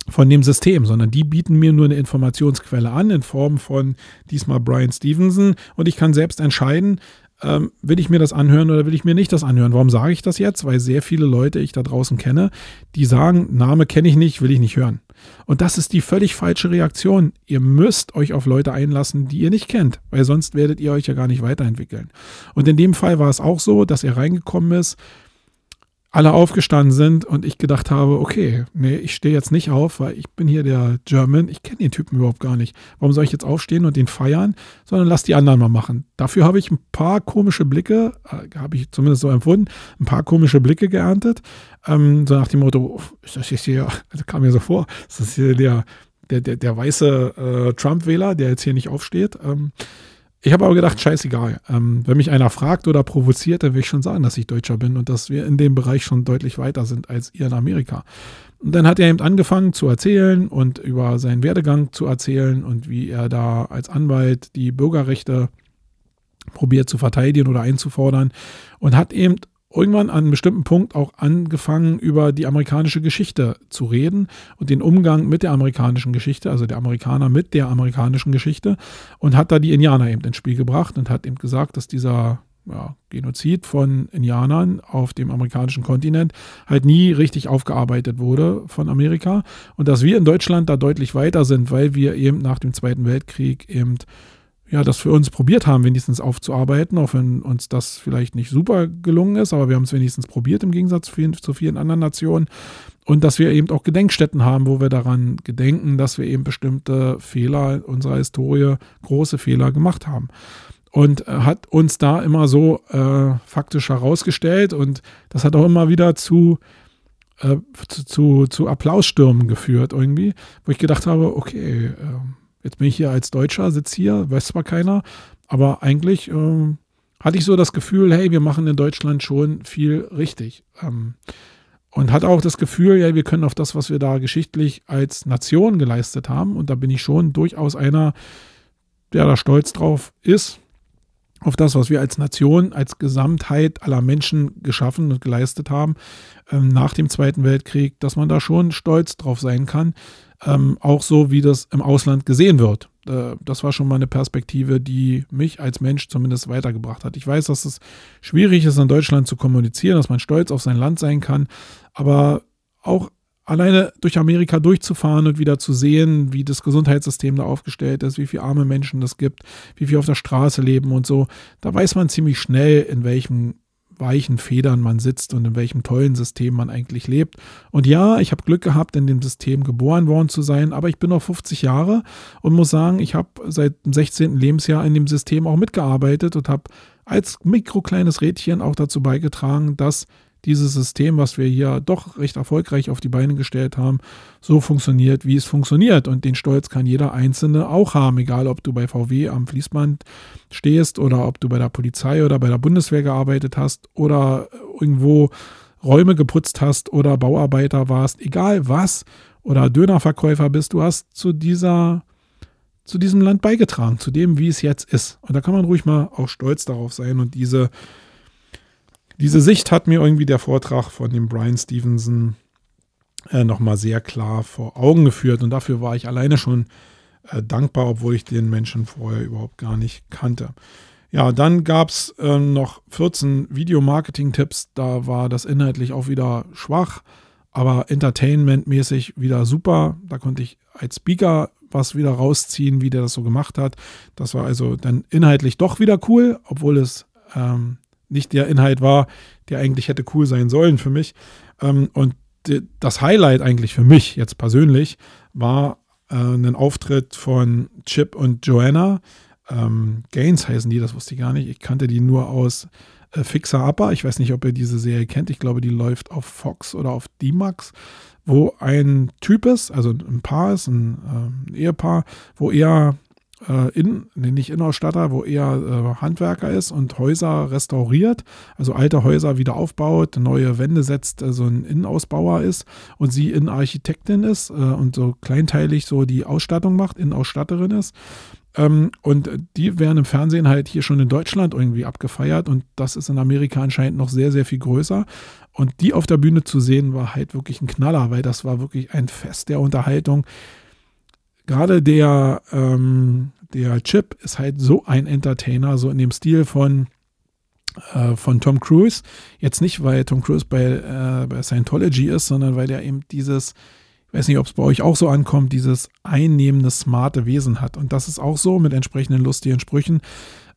von dem System, sondern die bieten mir nur eine Informationsquelle an in Form von diesmal Brian Stevenson und ich kann selbst entscheiden, ähm, will ich mir das anhören oder will ich mir nicht das anhören? Warum sage ich das jetzt? Weil sehr viele Leute ich da draußen kenne, die sagen, Name kenne ich nicht, will ich nicht hören. Und das ist die völlig falsche Reaktion. Ihr müsst euch auf Leute einlassen, die ihr nicht kennt, weil sonst werdet ihr euch ja gar nicht weiterentwickeln. Und in dem Fall war es auch so, dass er reingekommen ist alle aufgestanden sind und ich gedacht habe, okay, nee, ich stehe jetzt nicht auf, weil ich bin hier der German, ich kenne den Typen überhaupt gar nicht. Warum soll ich jetzt aufstehen und den feiern, sondern lass die anderen mal machen. Dafür habe ich ein paar komische Blicke, äh, habe ich zumindest so empfunden, ein paar komische Blicke geerntet. Ähm, so nach dem Motto, ist das jetzt hier, das kam mir so vor, ist das hier der, der, der, der weiße äh, Trump-Wähler, der jetzt hier nicht aufsteht. Ähm, ich habe aber gedacht, scheißegal. Ähm, wenn mich einer fragt oder provoziert, dann will ich schon sagen, dass ich Deutscher bin und dass wir in dem Bereich schon deutlich weiter sind als ihr in Amerika. Und dann hat er eben angefangen zu erzählen und über seinen Werdegang zu erzählen und wie er da als Anwalt die Bürgerrechte probiert zu verteidigen oder einzufordern und hat eben irgendwann an einem bestimmten Punkt auch angefangen, über die amerikanische Geschichte zu reden und den Umgang mit der amerikanischen Geschichte, also der Amerikaner mit der amerikanischen Geschichte und hat da die Indianer eben ins Spiel gebracht und hat eben gesagt, dass dieser ja, Genozid von Indianern auf dem amerikanischen Kontinent halt nie richtig aufgearbeitet wurde von Amerika und dass wir in Deutschland da deutlich weiter sind, weil wir eben nach dem Zweiten Weltkrieg eben ja, das für uns probiert haben, wenigstens aufzuarbeiten, auch wenn uns das vielleicht nicht super gelungen ist, aber wir haben es wenigstens probiert im Gegensatz zu vielen, zu vielen anderen Nationen. Und dass wir eben auch Gedenkstätten haben, wo wir daran gedenken, dass wir eben bestimmte Fehler unserer Historie, große Fehler gemacht haben. und äh, hat uns da immer so äh, faktisch herausgestellt und das hat auch immer wieder zu, äh, zu, zu, zu, Applausstürmen geführt irgendwie, wo ich gedacht habe, okay, äh, jetzt bin ich hier als Deutscher, sitze hier, weiß zwar keiner, aber eigentlich äh, hatte ich so das Gefühl, hey, wir machen in Deutschland schon viel richtig. Ähm, und hatte auch das Gefühl, ja, wir können auf das, was wir da geschichtlich als Nation geleistet haben, und da bin ich schon durchaus einer, der da stolz drauf ist, auf das, was wir als Nation, als Gesamtheit aller Menschen geschaffen und geleistet haben ähm, nach dem Zweiten Weltkrieg, dass man da schon stolz drauf sein kann, ähm, auch so wie das im Ausland gesehen wird. Äh, das war schon mal eine Perspektive, die mich als Mensch zumindest weitergebracht hat. Ich weiß, dass es schwierig ist, in Deutschland zu kommunizieren, dass man stolz auf sein Land sein kann, aber auch alleine durch Amerika durchzufahren und wieder zu sehen, wie das Gesundheitssystem da aufgestellt ist, wie viele arme Menschen das gibt, wie viele auf der Straße leben und so, da weiß man ziemlich schnell, in welchem weichen Federn man sitzt und in welchem tollen System man eigentlich lebt. Und ja, ich habe Glück gehabt, in dem System geboren worden zu sein, aber ich bin noch 50 Jahre und muss sagen, ich habe seit dem 16. Lebensjahr in dem System auch mitgearbeitet und habe als mikrokleines Rädchen auch dazu beigetragen, dass dieses System, was wir hier doch recht erfolgreich auf die Beine gestellt haben, so funktioniert, wie es funktioniert. Und den Stolz kann jeder Einzelne auch haben, egal ob du bei VW am Fließband stehst oder ob du bei der Polizei oder bei der Bundeswehr gearbeitet hast oder irgendwo Räume geputzt hast oder Bauarbeiter warst, egal was, oder Dönerverkäufer bist, du hast zu dieser zu diesem Land beigetragen, zu dem, wie es jetzt ist. Und da kann man ruhig mal auch stolz darauf sein und diese diese Sicht hat mir irgendwie der Vortrag von dem Brian Stevenson äh, nochmal sehr klar vor Augen geführt und dafür war ich alleine schon äh, dankbar, obwohl ich den Menschen vorher überhaupt gar nicht kannte. Ja, dann gab es äh, noch 14 Videomarketing-Tipps. Da war das inhaltlich auch wieder schwach, aber entertainmentmäßig wieder super. Da konnte ich als Speaker was wieder rausziehen, wie der das so gemacht hat. Das war also dann inhaltlich doch wieder cool, obwohl es ähm, nicht der Inhalt war, der eigentlich hätte cool sein sollen für mich. Ähm, und das Highlight eigentlich für mich jetzt persönlich war äh, ein Auftritt von Chip und Joanna. Ähm, Gaines heißen die, das wusste ich gar nicht. Ich kannte die nur aus äh, Fixer Upper. Ich weiß nicht, ob ihr diese Serie kennt. Ich glaube, die läuft auf Fox oder auf D-Max, wo ein Typ ist, also ein Paar ist, ein, äh, ein Ehepaar, wo er in, nee, nicht Innenausstatter, wo er äh, Handwerker ist und Häuser restauriert, also alte Häuser wieder aufbaut, neue Wände setzt, also ein Innenausbauer ist und sie Innenarchitektin ist äh, und so kleinteilig so die Ausstattung macht, Innenausstatterin ist. Ähm, und die werden im Fernsehen halt hier schon in Deutschland irgendwie abgefeiert und das ist in Amerika anscheinend noch sehr, sehr viel größer. Und die auf der Bühne zu sehen, war halt wirklich ein Knaller, weil das war wirklich ein Fest der Unterhaltung gerade der, ähm, der Chip ist halt so ein Entertainer, so in dem Stil von, äh, von Tom Cruise. Jetzt nicht, weil Tom Cruise bei, äh, bei Scientology ist, sondern weil der eben dieses, ich weiß nicht, ob es bei euch auch so ankommt, dieses einnehmende, smarte Wesen hat. Und das ist auch so mit entsprechenden lustigen Sprüchen.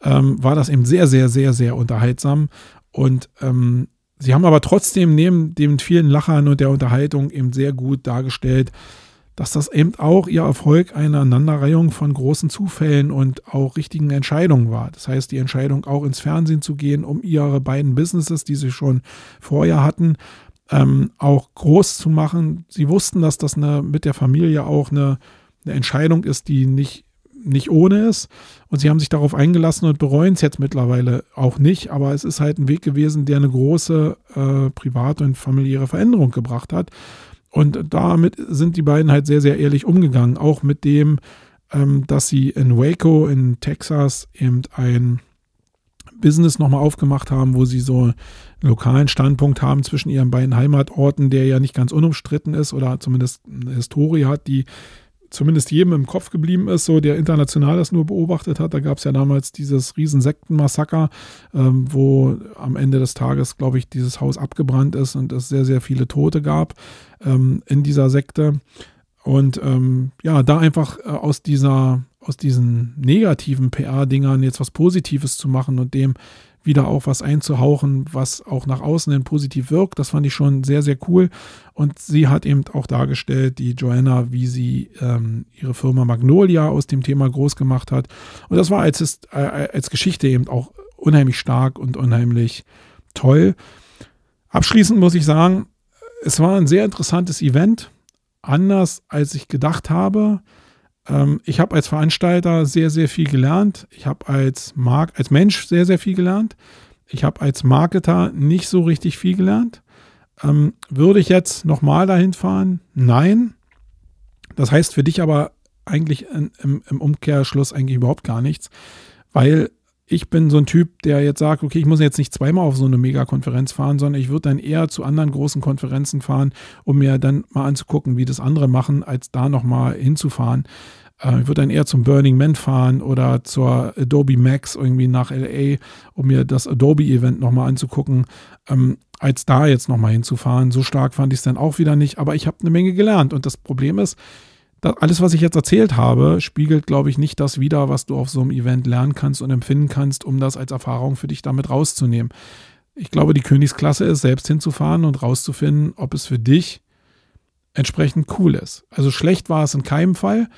Ähm, war das eben sehr, sehr, sehr, sehr unterhaltsam. Und ähm, sie haben aber trotzdem neben den vielen Lachern und der Unterhaltung eben sehr gut dargestellt, dass das eben auch ihr Erfolg eine Aneinanderreihung von großen Zufällen und auch richtigen Entscheidungen war. Das heißt, die Entscheidung auch ins Fernsehen zu gehen, um ihre beiden Businesses, die sie schon vorher hatten, ähm, auch groß zu machen. Sie wussten, dass das eine, mit der Familie auch eine, eine Entscheidung ist, die nicht nicht ohne ist. Und sie haben sich darauf eingelassen und bereuen es jetzt mittlerweile auch nicht. Aber es ist halt ein Weg gewesen, der eine große äh, private und familiäre Veränderung gebracht hat. Und damit sind die beiden halt sehr, sehr ehrlich umgegangen. Auch mit dem, ähm, dass sie in Waco in Texas eben ein Business nochmal aufgemacht haben, wo sie so einen lokalen Standpunkt haben zwischen ihren beiden Heimatorten, der ja nicht ganz unumstritten ist oder zumindest eine Historie hat, die zumindest jedem im Kopf geblieben ist, so der international das nur beobachtet hat. Da gab es ja damals dieses Riesensektenmassaker, ähm, wo am Ende des Tages, glaube ich, dieses Haus abgebrannt ist und es sehr, sehr viele Tote gab ähm, in dieser Sekte. Und ähm, ja, da einfach äh, aus dieser, aus diesen negativen PR-Dingern jetzt was Positives zu machen und dem wieder auch was einzuhauchen, was auch nach außen hin positiv wirkt. Das fand ich schon sehr, sehr cool. Und sie hat eben auch dargestellt, die Joanna, wie sie ähm, ihre Firma Magnolia aus dem Thema groß gemacht hat. Und das war als, äh, als Geschichte eben auch unheimlich stark und unheimlich toll. Abschließend muss ich sagen, es war ein sehr interessantes Event, anders als ich gedacht habe. Ähm, ich habe als Veranstalter sehr, sehr viel gelernt. Ich habe als, als Mensch sehr, sehr viel gelernt. Ich habe als Marketer nicht so richtig viel gelernt. Ähm, würde ich jetzt nochmal dahin fahren? Nein. Das heißt für dich aber eigentlich im, im Umkehrschluss eigentlich überhaupt gar nichts, weil ich bin so ein Typ, der jetzt sagt, okay, ich muss jetzt nicht zweimal auf so eine Megakonferenz fahren, sondern ich würde dann eher zu anderen großen Konferenzen fahren, um mir dann mal anzugucken, wie das andere machen, als da nochmal hinzufahren. Äh, ich würde dann eher zum Burning Man fahren oder zur Adobe Max irgendwie nach LA, um mir das Adobe-Event nochmal anzugucken, ähm, als da jetzt nochmal hinzufahren. So stark fand ich es dann auch wieder nicht, aber ich habe eine Menge gelernt. Und das Problem ist, alles, was ich jetzt erzählt habe, spiegelt, glaube ich, nicht das wider, was du auf so einem Event lernen kannst und empfinden kannst, um das als Erfahrung für dich damit rauszunehmen. Ich glaube, die Königsklasse ist, selbst hinzufahren und rauszufinden, ob es für dich entsprechend cool ist. Also schlecht war es in keinem Fall.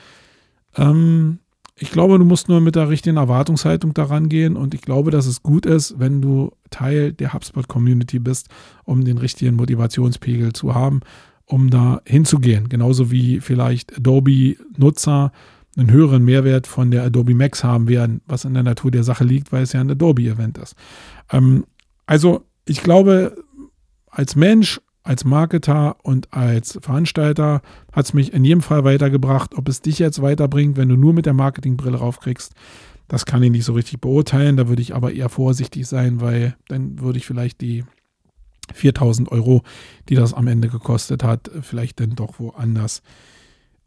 Ähm, ich glaube, du musst nur mit der richtigen Erwartungshaltung daran gehen und ich glaube, dass es gut ist, wenn du Teil der HubSpot-Community bist, um den richtigen Motivationspegel zu haben um da hinzugehen. Genauso wie vielleicht Adobe-Nutzer einen höheren Mehrwert von der Adobe Max haben werden, was in der Natur der Sache liegt, weil es ja ein Adobe-Event ist. Ähm, also ich glaube, als Mensch, als Marketer und als Veranstalter hat es mich in jedem Fall weitergebracht. Ob es dich jetzt weiterbringt, wenn du nur mit der Marketingbrille raufkriegst, das kann ich nicht so richtig beurteilen. Da würde ich aber eher vorsichtig sein, weil dann würde ich vielleicht die 4000 Euro, die das am Ende gekostet hat, vielleicht dann doch woanders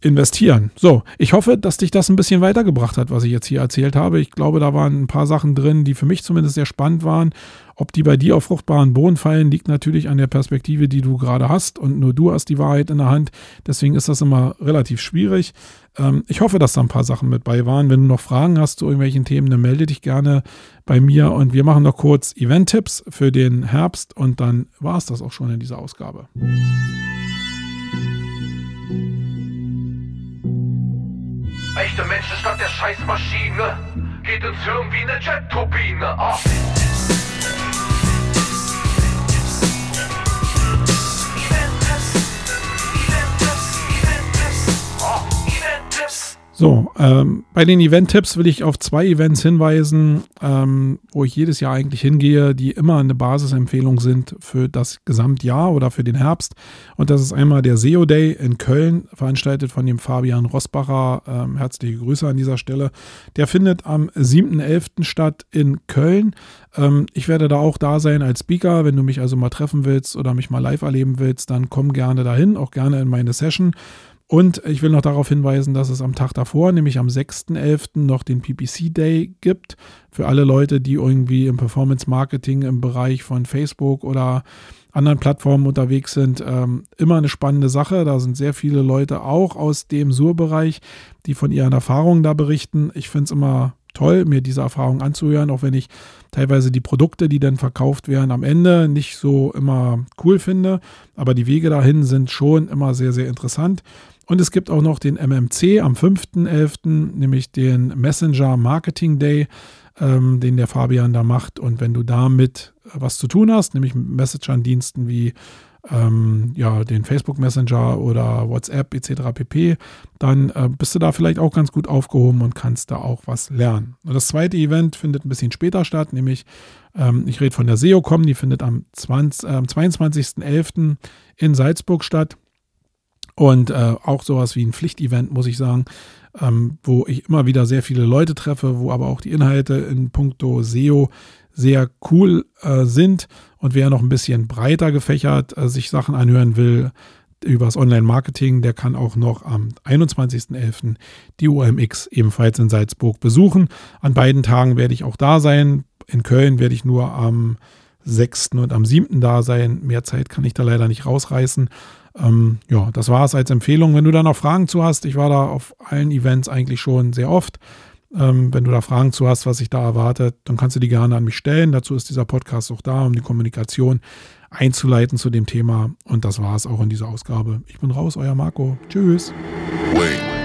investieren. So, ich hoffe, dass dich das ein bisschen weitergebracht hat, was ich jetzt hier erzählt habe. Ich glaube, da waren ein paar Sachen drin, die für mich zumindest sehr spannend waren. Ob die bei dir auf fruchtbaren Boden fallen, liegt natürlich an der Perspektive, die du gerade hast und nur du hast die Wahrheit in der Hand. Deswegen ist das immer relativ schwierig. Ähm, ich hoffe, dass da ein paar Sachen mit bei waren. Wenn du noch Fragen hast zu irgendwelchen Themen, dann melde dich gerne bei mir und wir machen noch kurz Event-Tipps für den Herbst und dann war es das auch schon in dieser Ausgabe. Echte Menschen statt der Scheißmaschine. Geht ins Hirn wie eine Jet-Turbine. Oh. So, ähm, bei den Event-Tipps will ich auf zwei Events hinweisen, ähm, wo ich jedes Jahr eigentlich hingehe, die immer eine Basisempfehlung sind für das Gesamtjahr oder für den Herbst. Und das ist einmal der SEO Day in Köln, veranstaltet von dem Fabian Rosbacher. Ähm, herzliche Grüße an dieser Stelle. Der findet am 7.11. statt in Köln. Ähm, ich werde da auch da sein als Speaker. Wenn du mich also mal treffen willst oder mich mal live erleben willst, dann komm gerne dahin, auch gerne in meine Session. Und ich will noch darauf hinweisen, dass es am Tag davor, nämlich am 6.11., noch den PPC Day gibt. Für alle Leute, die irgendwie im Performance Marketing im Bereich von Facebook oder anderen Plattformen unterwegs sind. Ähm, immer eine spannende Sache. Da sind sehr viele Leute auch aus dem Sur-Bereich, die von ihren Erfahrungen da berichten. Ich finde es immer toll, mir diese Erfahrung anzuhören, auch wenn ich teilweise die Produkte, die dann verkauft werden, am Ende nicht so immer cool finde. Aber die Wege dahin sind schon immer sehr, sehr interessant. Und es gibt auch noch den MMC am 5.11., nämlich den Messenger Marketing Day, ähm, den der Fabian da macht. Und wenn du damit was zu tun hast, nämlich mit Messenger-Diensten wie ähm, ja, den Facebook Messenger oder WhatsApp etc. pp., dann äh, bist du da vielleicht auch ganz gut aufgehoben und kannst da auch was lernen. Und das zweite Event findet ein bisschen später statt, nämlich ähm, ich rede von der SEOCom, die findet am, äh, am 22.11. in Salzburg statt. Und äh, auch sowas wie ein Pflichtevent, muss ich sagen, ähm, wo ich immer wieder sehr viele Leute treffe, wo aber auch die Inhalte in puncto SEO sehr cool äh, sind. Und wer noch ein bisschen breiter gefächert äh, sich Sachen anhören will über das Online-Marketing, der kann auch noch am 21.11. die OMX ebenfalls in Salzburg besuchen. An beiden Tagen werde ich auch da sein. In Köln werde ich nur am 6. und am 7. da sein. Mehr Zeit kann ich da leider nicht rausreißen. Ähm, ja, das war es als Empfehlung. Wenn du da noch Fragen zu hast, ich war da auf allen Events eigentlich schon sehr oft. Ähm, wenn du da Fragen zu hast, was sich da erwartet, dann kannst du die gerne an mich stellen. Dazu ist dieser Podcast auch da, um die Kommunikation einzuleiten zu dem Thema. Und das war es auch in dieser Ausgabe. Ich bin raus, euer Marco. Tschüss. Wait.